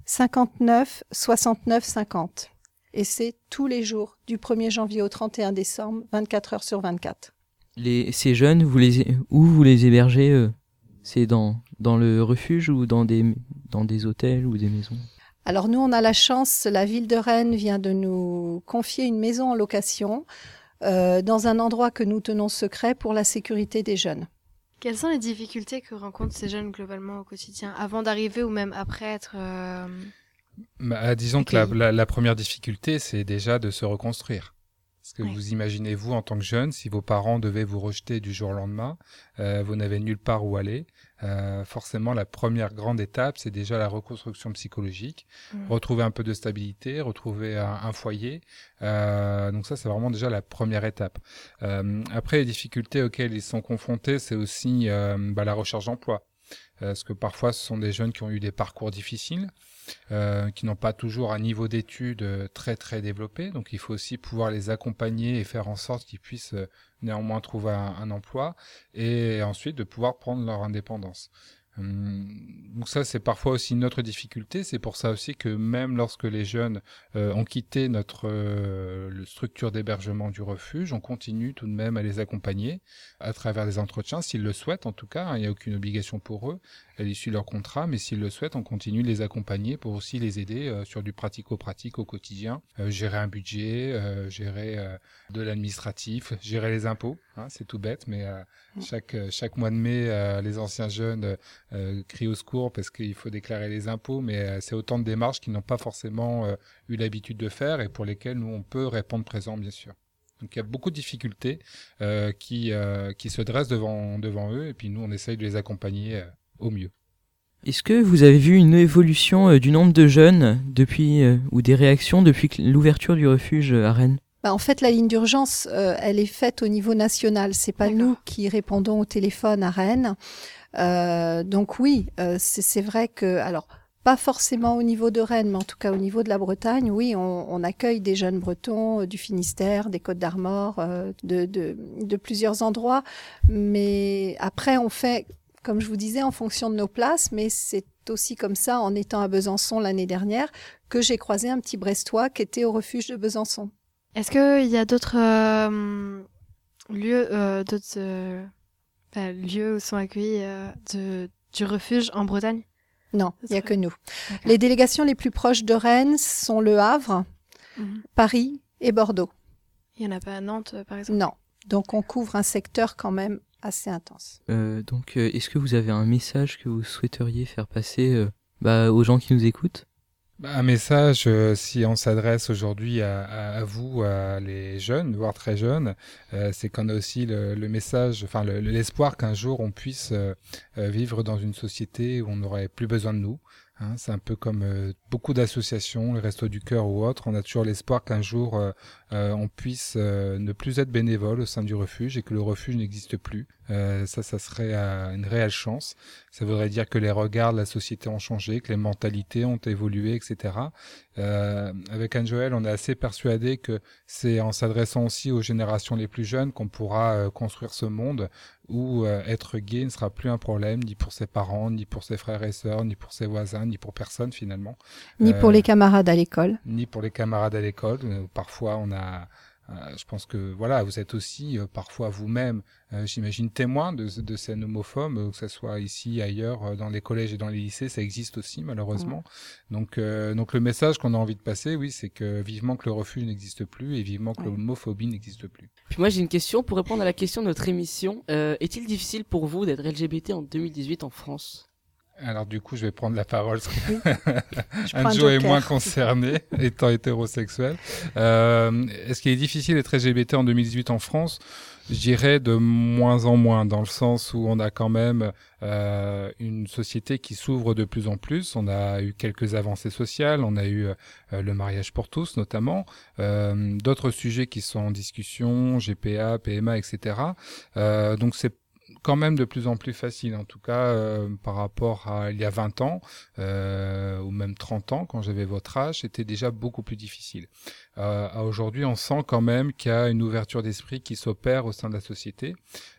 Speaker 21: 59 69 50. Et c'est tous les jours, du 1er janvier au 31 décembre, 24 heures sur 24.
Speaker 22: Les, ces jeunes, vous les, où vous les hébergez euh C'est dans, dans le refuge ou dans des, dans des hôtels ou des maisons?
Speaker 21: Alors nous, on a la chance, la ville de Rennes vient de nous confier une maison en location euh, dans un endroit que nous tenons secret pour la sécurité des jeunes.
Speaker 9: Quelles sont les difficultés que rencontrent ces jeunes globalement au quotidien, avant d'arriver ou même après être... Euh,
Speaker 23: bah, disons que la, la première difficulté, c'est déjà de se reconstruire. Parce que vous imaginez, vous, en tant que jeune, si vos parents devaient vous rejeter du jour au lendemain, euh, vous n'avez nulle part où aller. Euh, forcément, la première grande étape, c'est déjà la reconstruction psychologique. Mmh. Retrouver un peu de stabilité, retrouver un, foyer. Euh, donc ça, c'est vraiment déjà la première étape. Euh, après, les difficultés auxquelles ils sont confrontés, c'est aussi euh, bah, la recherche d'emploi. Parce que parfois, ce sont des jeunes qui ont eu des parcours difficiles. Euh, qui n'ont pas toujours un niveau d'études euh, très très développé. Donc il faut aussi pouvoir les accompagner et faire en sorte qu'ils puissent euh, néanmoins trouver un, emploi et ensuite de pouvoir prendre leur indépendance. Hum, donc ça, c'est parfois aussi notre difficulté. C'est pour ça aussi que même lorsque les jeunes euh, ont quitté notre euh, structure d'hébergement du refuge, on continue tout de même à les accompagner à travers des entretiens, s'ils le souhaitent en tout cas. Hein, il n'y a aucune obligation pour eux à l'issue de leur contrat, mais s'ils le souhaitent, on continue de les accompagner pour aussi les aider euh, sur du pratico-pratique au quotidien, gérer un budget, gérer de l'administratif, gérer les impôts. Hein, c'est tout bête, mais mm. chaque chaque mois de mai, les anciens jeunes euh, crient au secours parce qu'il faut déclarer les impôts, mais euh, c'est autant de démarches qu'ils n'ont pas forcément euh, eu l'habitude de faire et pour lesquelles nous, on peut répondre présent, bien sûr. Donc il y a beaucoup de difficultés qui, qui se dressent devant, devant eux et puis nous, on essaye de les accompagner au mieux.
Speaker 22: Est-ce que vous avez vu une évolution du nombre de jeunes depuis ou des réactions depuis l'ouverture du refuge à Rennes?
Speaker 21: Bah, en fait, la ligne d'urgence, elle est faite au niveau national. C'est pas nous qui répondons au téléphone à Rennes. Euh, donc oui, euh, c'est vrai que alors pas forcément au niveau de Rennes, mais en tout cas au niveau de la Bretagne, oui, on, on accueille des jeunes Bretons euh, du Finistère, des Côtes d'Armor, euh, de, de, de, plusieurs endroits. Mais après, on fait, comme je vous disais, en fonction de nos places, mais c'est aussi comme ça, en étant à Besançon l'année dernière, que j'ai croisé un petit Brestois qui était au refuge de Besançon.
Speaker 9: Est-ce qu'il y a d'autres euh, lieux, d'autres lieux où sont accueillis euh, de, du refuge en Bretagne
Speaker 21: Non, il n'y a que nous. Les délégations les plus proches de Rennes sont Le Havre, mhm. Paris et Bordeaux.
Speaker 9: Il n'y en a pas à Nantes, euh, par exemple
Speaker 21: Non. Donc on couvre un secteur quand même assez intense.
Speaker 22: Euh, donc est-ce que vous avez un message que vous souhaiteriez faire passer bah, aux gens qui nous écoutent?
Speaker 23: bah, un message, euh, si on s'adresse aujourd'hui à, à, vous, à les jeunes, voire très jeunes, euh, c'est qu'on a aussi le, le message, enfin l'espoir qu'un jour on puisse euh, vivre dans une société où on n'aurait plus besoin de nous, Hein, c'est un peu comme euh, beaucoup d'associations, les Restos du Cœur ou autres. On a toujours l'espoir qu'un jour euh, euh, on puisse ne plus être bénévole au sein du refuge et que le refuge n'existe plus. ça, ça serait une réelle chance. Ça voudrait dire que les regards de la société ont changé, que les mentalités ont évolué, etc. avec Anne-Joël, on est assez persuadé que c'est en s'adressant aussi aux générations les plus jeunes qu'on pourra construire ce monde où être gay ne sera plus un problème ni pour ses parents, ni pour ses frères et sœurs, ni pour ses voisins ni pour personne finalement.
Speaker 21: Ni pour les euh, camarades à l'école.
Speaker 23: Ni pour les camarades à l'école. Euh, parfois, on a, euh, je pense que voilà, vous êtes aussi parfois vous-même, j'imagine, témoin de, de scènes homophobes, que ce soit ici, ailleurs, dans les collèges et dans les lycées, ça existe aussi malheureusement. Donc, donc le message qu'on a envie de passer, oui, c'est que vivement que le refuge n'existe plus et vivement que l'homophobie n'existe plus.
Speaker 3: Puis moi j'ai une question pour répondre à la question de notre émission. Est-il difficile pour vous d'être LGBT en 2018 en France?
Speaker 23: Alors du coup, je vais prendre la parole. Anjo est moins concerné, étant hétérosexuel. Euh, Est-ce qu'il est difficile d'être LGBT en 2018 en France? Je dirais de moins en moins, dans le sens où on a quand même euh, une société qui s'ouvre de plus en plus. On a eu quelques avancées sociales, on a eu euh, le mariage pour tous notamment, euh, d'autres sujets qui sont en discussion, GPA, PMA, etc. Euh, donc c'est quand même de plus en plus facile, en tout cas euh, par rapport à il y a 20 ans euh, ou même 30 ans, quand j'avais votre âge, c'était déjà beaucoup plus difficile. Euh, Aujourd'hui, on sent quand même qu'il y a une ouverture d'esprit qui s'opère au sein de la société.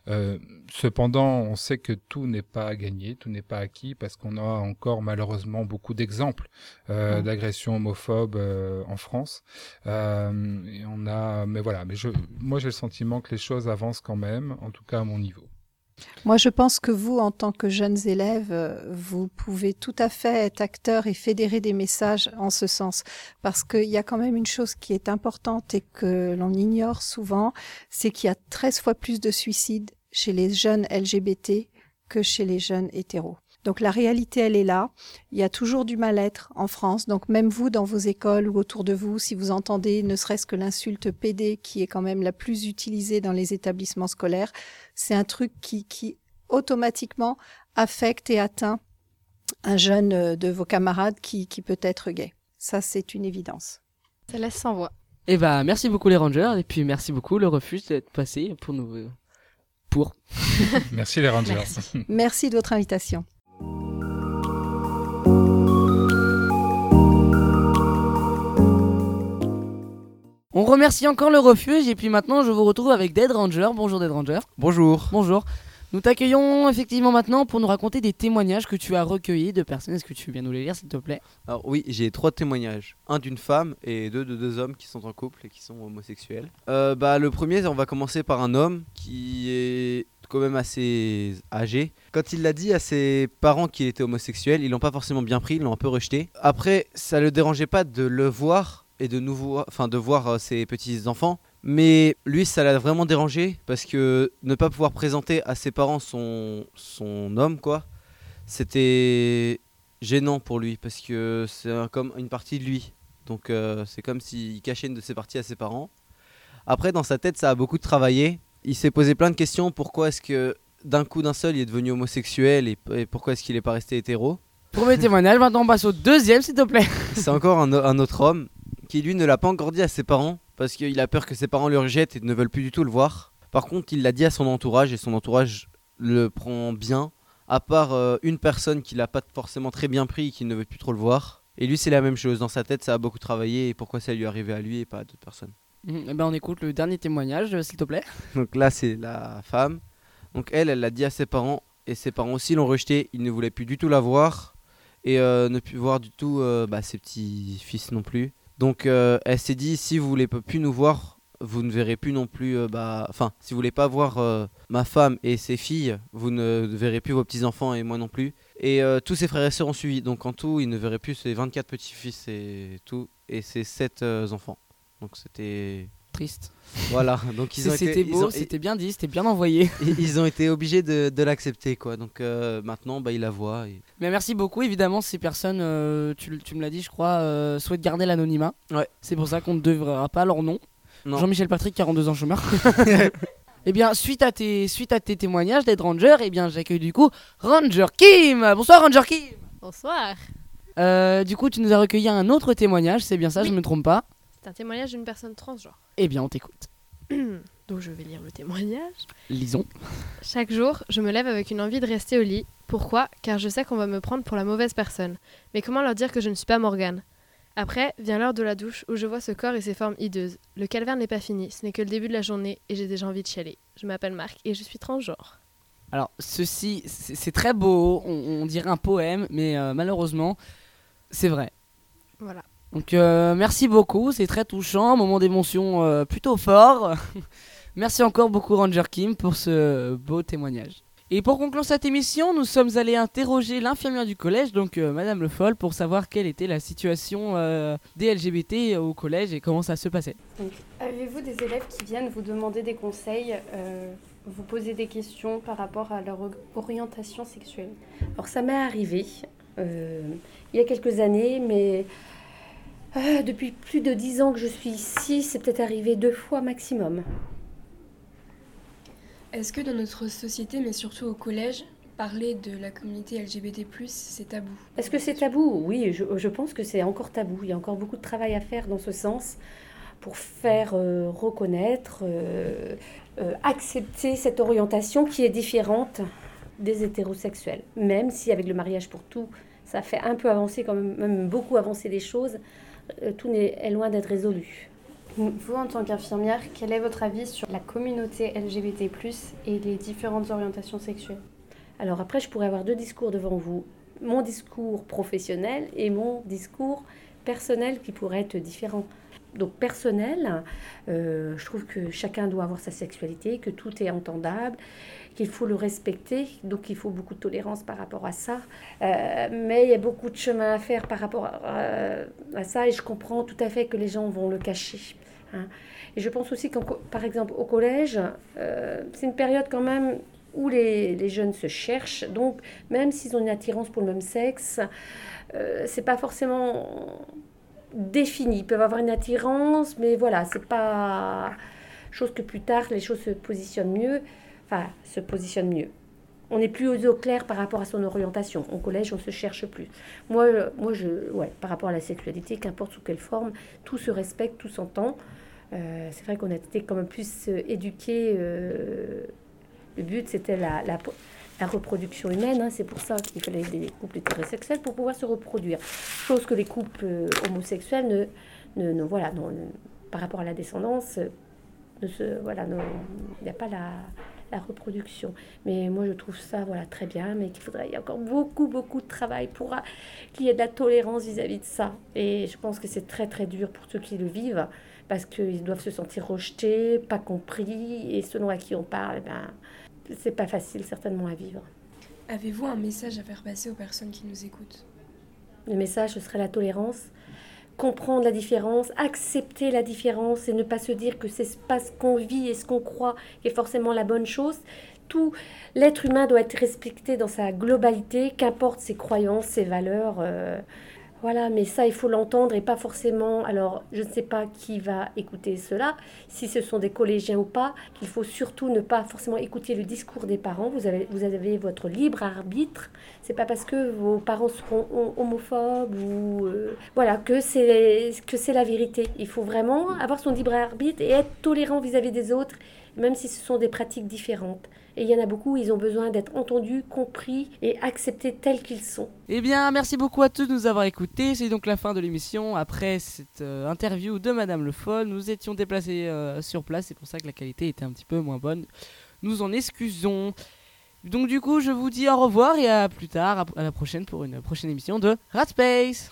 Speaker 23: Euh, cependant, on sait que tout n'est pas gagné, tout n'est pas acquis, parce qu'on a encore malheureusement beaucoup d'exemples euh, d'agressions homophobes euh, en France. Euh, et on a, mais voilà, mais je, moi j'ai le sentiment que les choses avancent quand même, en tout cas à mon niveau.
Speaker 21: Moi, je pense que vous, en tant que jeunes élèves, euh, vous pouvez tout à fait être acteur et fédérer des messages en ce sens. Parce qu'il y a quand même une chose qui est importante et que l'on ignore souvent, c'est qu'il y a 13 fois plus de suicides chez les jeunes LGBT que chez les jeunes hétéros. Donc la réalité, elle est là. Il y a toujours du mal-être en France. Donc même vous, dans vos écoles ou autour de vous, si vous entendez ne serait-ce que l'insulte PD, qui est quand même la plus utilisée dans les établissements scolaires, c'est un truc qui, qui automatiquement affecte et atteint un jeune euh, de vos camarades qui, qui peut être gay. Ça, c'est une évidence.
Speaker 18: Ça laisse sans voix.
Speaker 3: Et eh bah, merci beaucoup les Rangers, et puis merci beaucoup le refuge d'être passé pour nous. Euh, pour.
Speaker 23: merci les Rangers.
Speaker 21: Merci, merci de votre invitation.
Speaker 3: On remercie encore le refuge et puis maintenant je vous retrouve avec Dead Ranger. Bonjour Dead Ranger.
Speaker 24: Bonjour.
Speaker 3: Bonjour. Nous t'accueillons effectivement maintenant pour nous raconter des témoignages que tu as recueillis de personnes. Est-ce que tu viens nous les lire s'il te plaît?
Speaker 24: Alors oui, j'ai trois témoignages. Un d'une femme et deux de deux hommes qui sont en couple et qui sont homosexuels. Euh, bah, le premier, on va commencer par un homme qui est quand même assez âgé. Quand il l'a dit à ses parents qu'il était homosexuel, ils l'ont pas forcément bien pris, ils l'ont un peu rejeté. Après, ça le dérangeait pas de le voir et de nouveau, enfin de voir euh, ses petits enfants. Mais lui, ça l'a vraiment dérangé parce que ne pas pouvoir présenter à ses parents son, son homme, quoi, c'était gênant pour lui parce que c'est comme une partie de lui. Donc euh, c'est comme s'il cachait une de ses parties à ses parents. Après, dans sa tête, ça a beaucoup travaillé. Il s'est posé plein de questions. Pourquoi est-ce que d'un coup d'un seul, il est devenu homosexuel et, pourquoi est-ce qu'il n'est pas resté hétéro?
Speaker 3: Premier témoignage, maintenant on passe au deuxième, s'il te plaît.
Speaker 24: C'est encore un autre homme qui lui ne l'a pas encore dit à ses parents parce qu'il a peur que ses parents le rejettent et ne veulent plus du tout le voir. Par contre, il l'a dit à son entourage et son entourage le prend bien, à part euh, une personne qui l'a pas forcément très bien pris et qui ne veut plus trop le voir. Et lui, c'est la même chose. Dans sa tête, ça a beaucoup travaillé et pourquoi ça lui est arrivé à lui et pas à d'autres personnes.
Speaker 3: Mmh, eh ben on écoute le dernier témoignage, euh, s'il te plaît.
Speaker 24: Donc là, c'est la femme. Donc elle, elle l'a dit à ses parents et ses parents aussi l'ont rejeté. Ils ne voulaient plus du tout la voir et euh, ne plus voir du tout bah, ses petits-fils non plus. Donc euh, elle s'est dit si vous voulez plus nous voir, vous ne verrez plus non plus euh, bah enfin si vous voulez pas voir euh, ma femme et ses filles, vous ne verrez plus vos petits enfants et moi non plus. Et tous ses frères et sœurs ont suivi. Donc en tout, il ne verrait plus ses 24 petits-fils et tout et ses 7 enfants. Donc c'était
Speaker 3: triste.
Speaker 24: Voilà, donc
Speaker 3: ils ont C'était beau, c'était bien dit, c'était bien envoyé.
Speaker 24: ils ont été obligés de, de l'accepter, quoi. Donc euh, maintenant, bah, ils la voient. Et...
Speaker 3: Mais merci beaucoup, évidemment, ces personnes, euh, tu, tu, me l'as dit, je crois, euh, souhaitent garder l'anonymat.
Speaker 24: Ouais.
Speaker 3: C'est pour ça qu'on ne devra pas leur nom. Jean-Michel Patrick, 42 ans chômeur. Eh bien, suite à tes, suite à tes témoignages d'être Ranger, eh bien, j'accueille du coup Ranger Kim. Bonsoir Ranger Kim.
Speaker 25: Bonsoir.
Speaker 3: Euh, du coup, tu nous as recueilli un autre témoignage, c'est bien ça, je me trompe pas
Speaker 26: C'est un témoignage d'une personne transgenre.
Speaker 3: Eh bien, on t'écoute.
Speaker 26: Donc je vais lire le témoignage.
Speaker 3: Lisons.
Speaker 26: Chaque jour, je me lève avec une envie de rester au lit. Pourquoi? Car je sais qu'on va me prendre pour la mauvaise personne. Mais comment leur dire que je ne suis pas Morgane? Après, vient l'heure de la douche où je vois ce corps et ses formes hideuses. Le calvaire n'est pas fini, ce n'est que le début de la journée et j'ai déjà envie de chialer. Je m'appelle Marc et je suis transgenre.
Speaker 3: Alors, ceci, c'est très beau, on, on dirait un poème, mais euh, malheureusement, c'est vrai.
Speaker 26: Voilà.
Speaker 3: Donc, euh, merci beaucoup, c'est très touchant, moment d'émotion euh, plutôt fort. merci encore beaucoup, Ranger Kim, pour ce beau témoignage. Et pour conclure cette émission, nous sommes allés interroger l'infirmière du collège, donc euh, Madame Le Foll, pour savoir quelle était la situation euh, des LGBT au collège et comment ça se passait.
Speaker 25: Donc, Avez-vous des élèves qui viennent vous demander des conseils, euh, vous poser des questions par rapport à leur or- orientation sexuelle? Alors ça m'est arrivé euh, il y a quelques années, mais euh, depuis plus de dix ans que je suis ici, c'est peut-être arrivé deux fois maximum.
Speaker 20: Est-ce que dans notre société, mais surtout au collège, parler de la communauté LGBT+, c'est tabou?
Speaker 25: Est-ce que c'est tabou? Oui, je, je pense que c'est encore tabou. Il y a encore beaucoup de travail à faire dans ce sens pour faire euh, reconnaître, euh, euh, accepter cette orientation qui est différente des hétérosexuels. Même si avec le mariage pour tout, ça fait un peu avancer, quand même, même beaucoup avancer les choses, tout n'est- est loin d'être résolu. Vous, en tant qu'infirmière, quel est votre avis sur la communauté LGBT+, et les différentes orientations sexuelles? Alors après, je pourrais avoir deux discours devant vous. Mon discours professionnel et mon discours personnel qui pourrait être différent. Donc personnel, euh, je trouve que chacun doit avoir sa sexualité, que tout est entendable, qu'il faut le respecter, donc il faut beaucoup de tolérance par rapport à ça. Euh, mais il y a beaucoup de chemin à faire par rapport à, à ça et je comprends tout à fait que les gens vont le cacher. hein. Et je pense aussi qu'en co- par exemple au collège, euh, c'est une période quand même où les, jeunes se cherchent. Donc même s'ils ont une attirance pour le même sexe, euh, c'est pas forcément défini. Ils peuvent avoir une attirance, mais voilà, c'est pas chose que plus tard les choses se positionnent mieux. Enfin, se positionnent mieux. On n'est plus au clair par rapport à son orientation. Au collège, on se cherche plus. Moi, euh, moi je, ouais, par rapport à la sexualité, qu'importe sous quelle forme, tout se respecte, tout s'entend. Euh, c'est vrai qu'on a été quand même plus euh, éduqués. le but, c'était la, la, reproduction humaine. hein. C'est pour ça qu'il fallait des couples hétérosexuels pour pouvoir se reproduire. Chose que les couples homosexuels ne, ne, voilà, non, par rapport à la descendance, voilà, il n'y a pas la, la reproduction. Mais moi, je trouve ça voilà, très bien, mais qu'il faudrait, il y a encore beaucoup, beaucoup de travail pour ah, qu'il y ait de la tolérance vis-à-vis de ça. Et je pense que c'est très, très dur pour ceux qui le vivent, parce qu'ils doivent se sentir rejetés, pas compris, et selon à qui on parle, ben, c'est pas facile certainement à vivre.
Speaker 20: Avez-vous un message à faire passer aux personnes qui nous écoutent?
Speaker 25: Le message, ce serait la tolérance, comprendre la différence, accepter la différence et ne pas se dire que c'est pas ce qu'on vit et ce qu'on croit est forcément la bonne chose. Tout l'être humain doit être respecté dans sa globalité, qu'importe ses croyances, ses valeurs. euh, voilà, mais ça, il faut l'entendre et pas forcément. Alors, je ne sais pas qui va écouter cela, si ce sont des collégiens ou pas. Il faut surtout ne pas forcément écouter le discours des parents. Vous avez, vous avez votre libre arbitre. C'est pas parce que vos parents seront hom- homophobes ou euh, voilà que c'est que c'est la vérité. Il faut vraiment avoir son libre arbitre et être tolérant vis-à-vis des autres, même si ce sont des pratiques différentes. Et il y en a beaucoup, ils ont besoin d'être entendus, compris et acceptés tels qu'ils sont.
Speaker 3: Eh bien, merci beaucoup à tous de nous avoir écoutés. C'est donc la fin de l'émission. Après cette euh, interview de Madame Le Foll, nous étions déplacés euh, sur place. C'est pour ça que la qualité était un petit peu moins bonne. Nous en excusons. Donc du coup, je vous dis au revoir et à plus tard, à la prochaine pour une prochaine émission de Rat Space.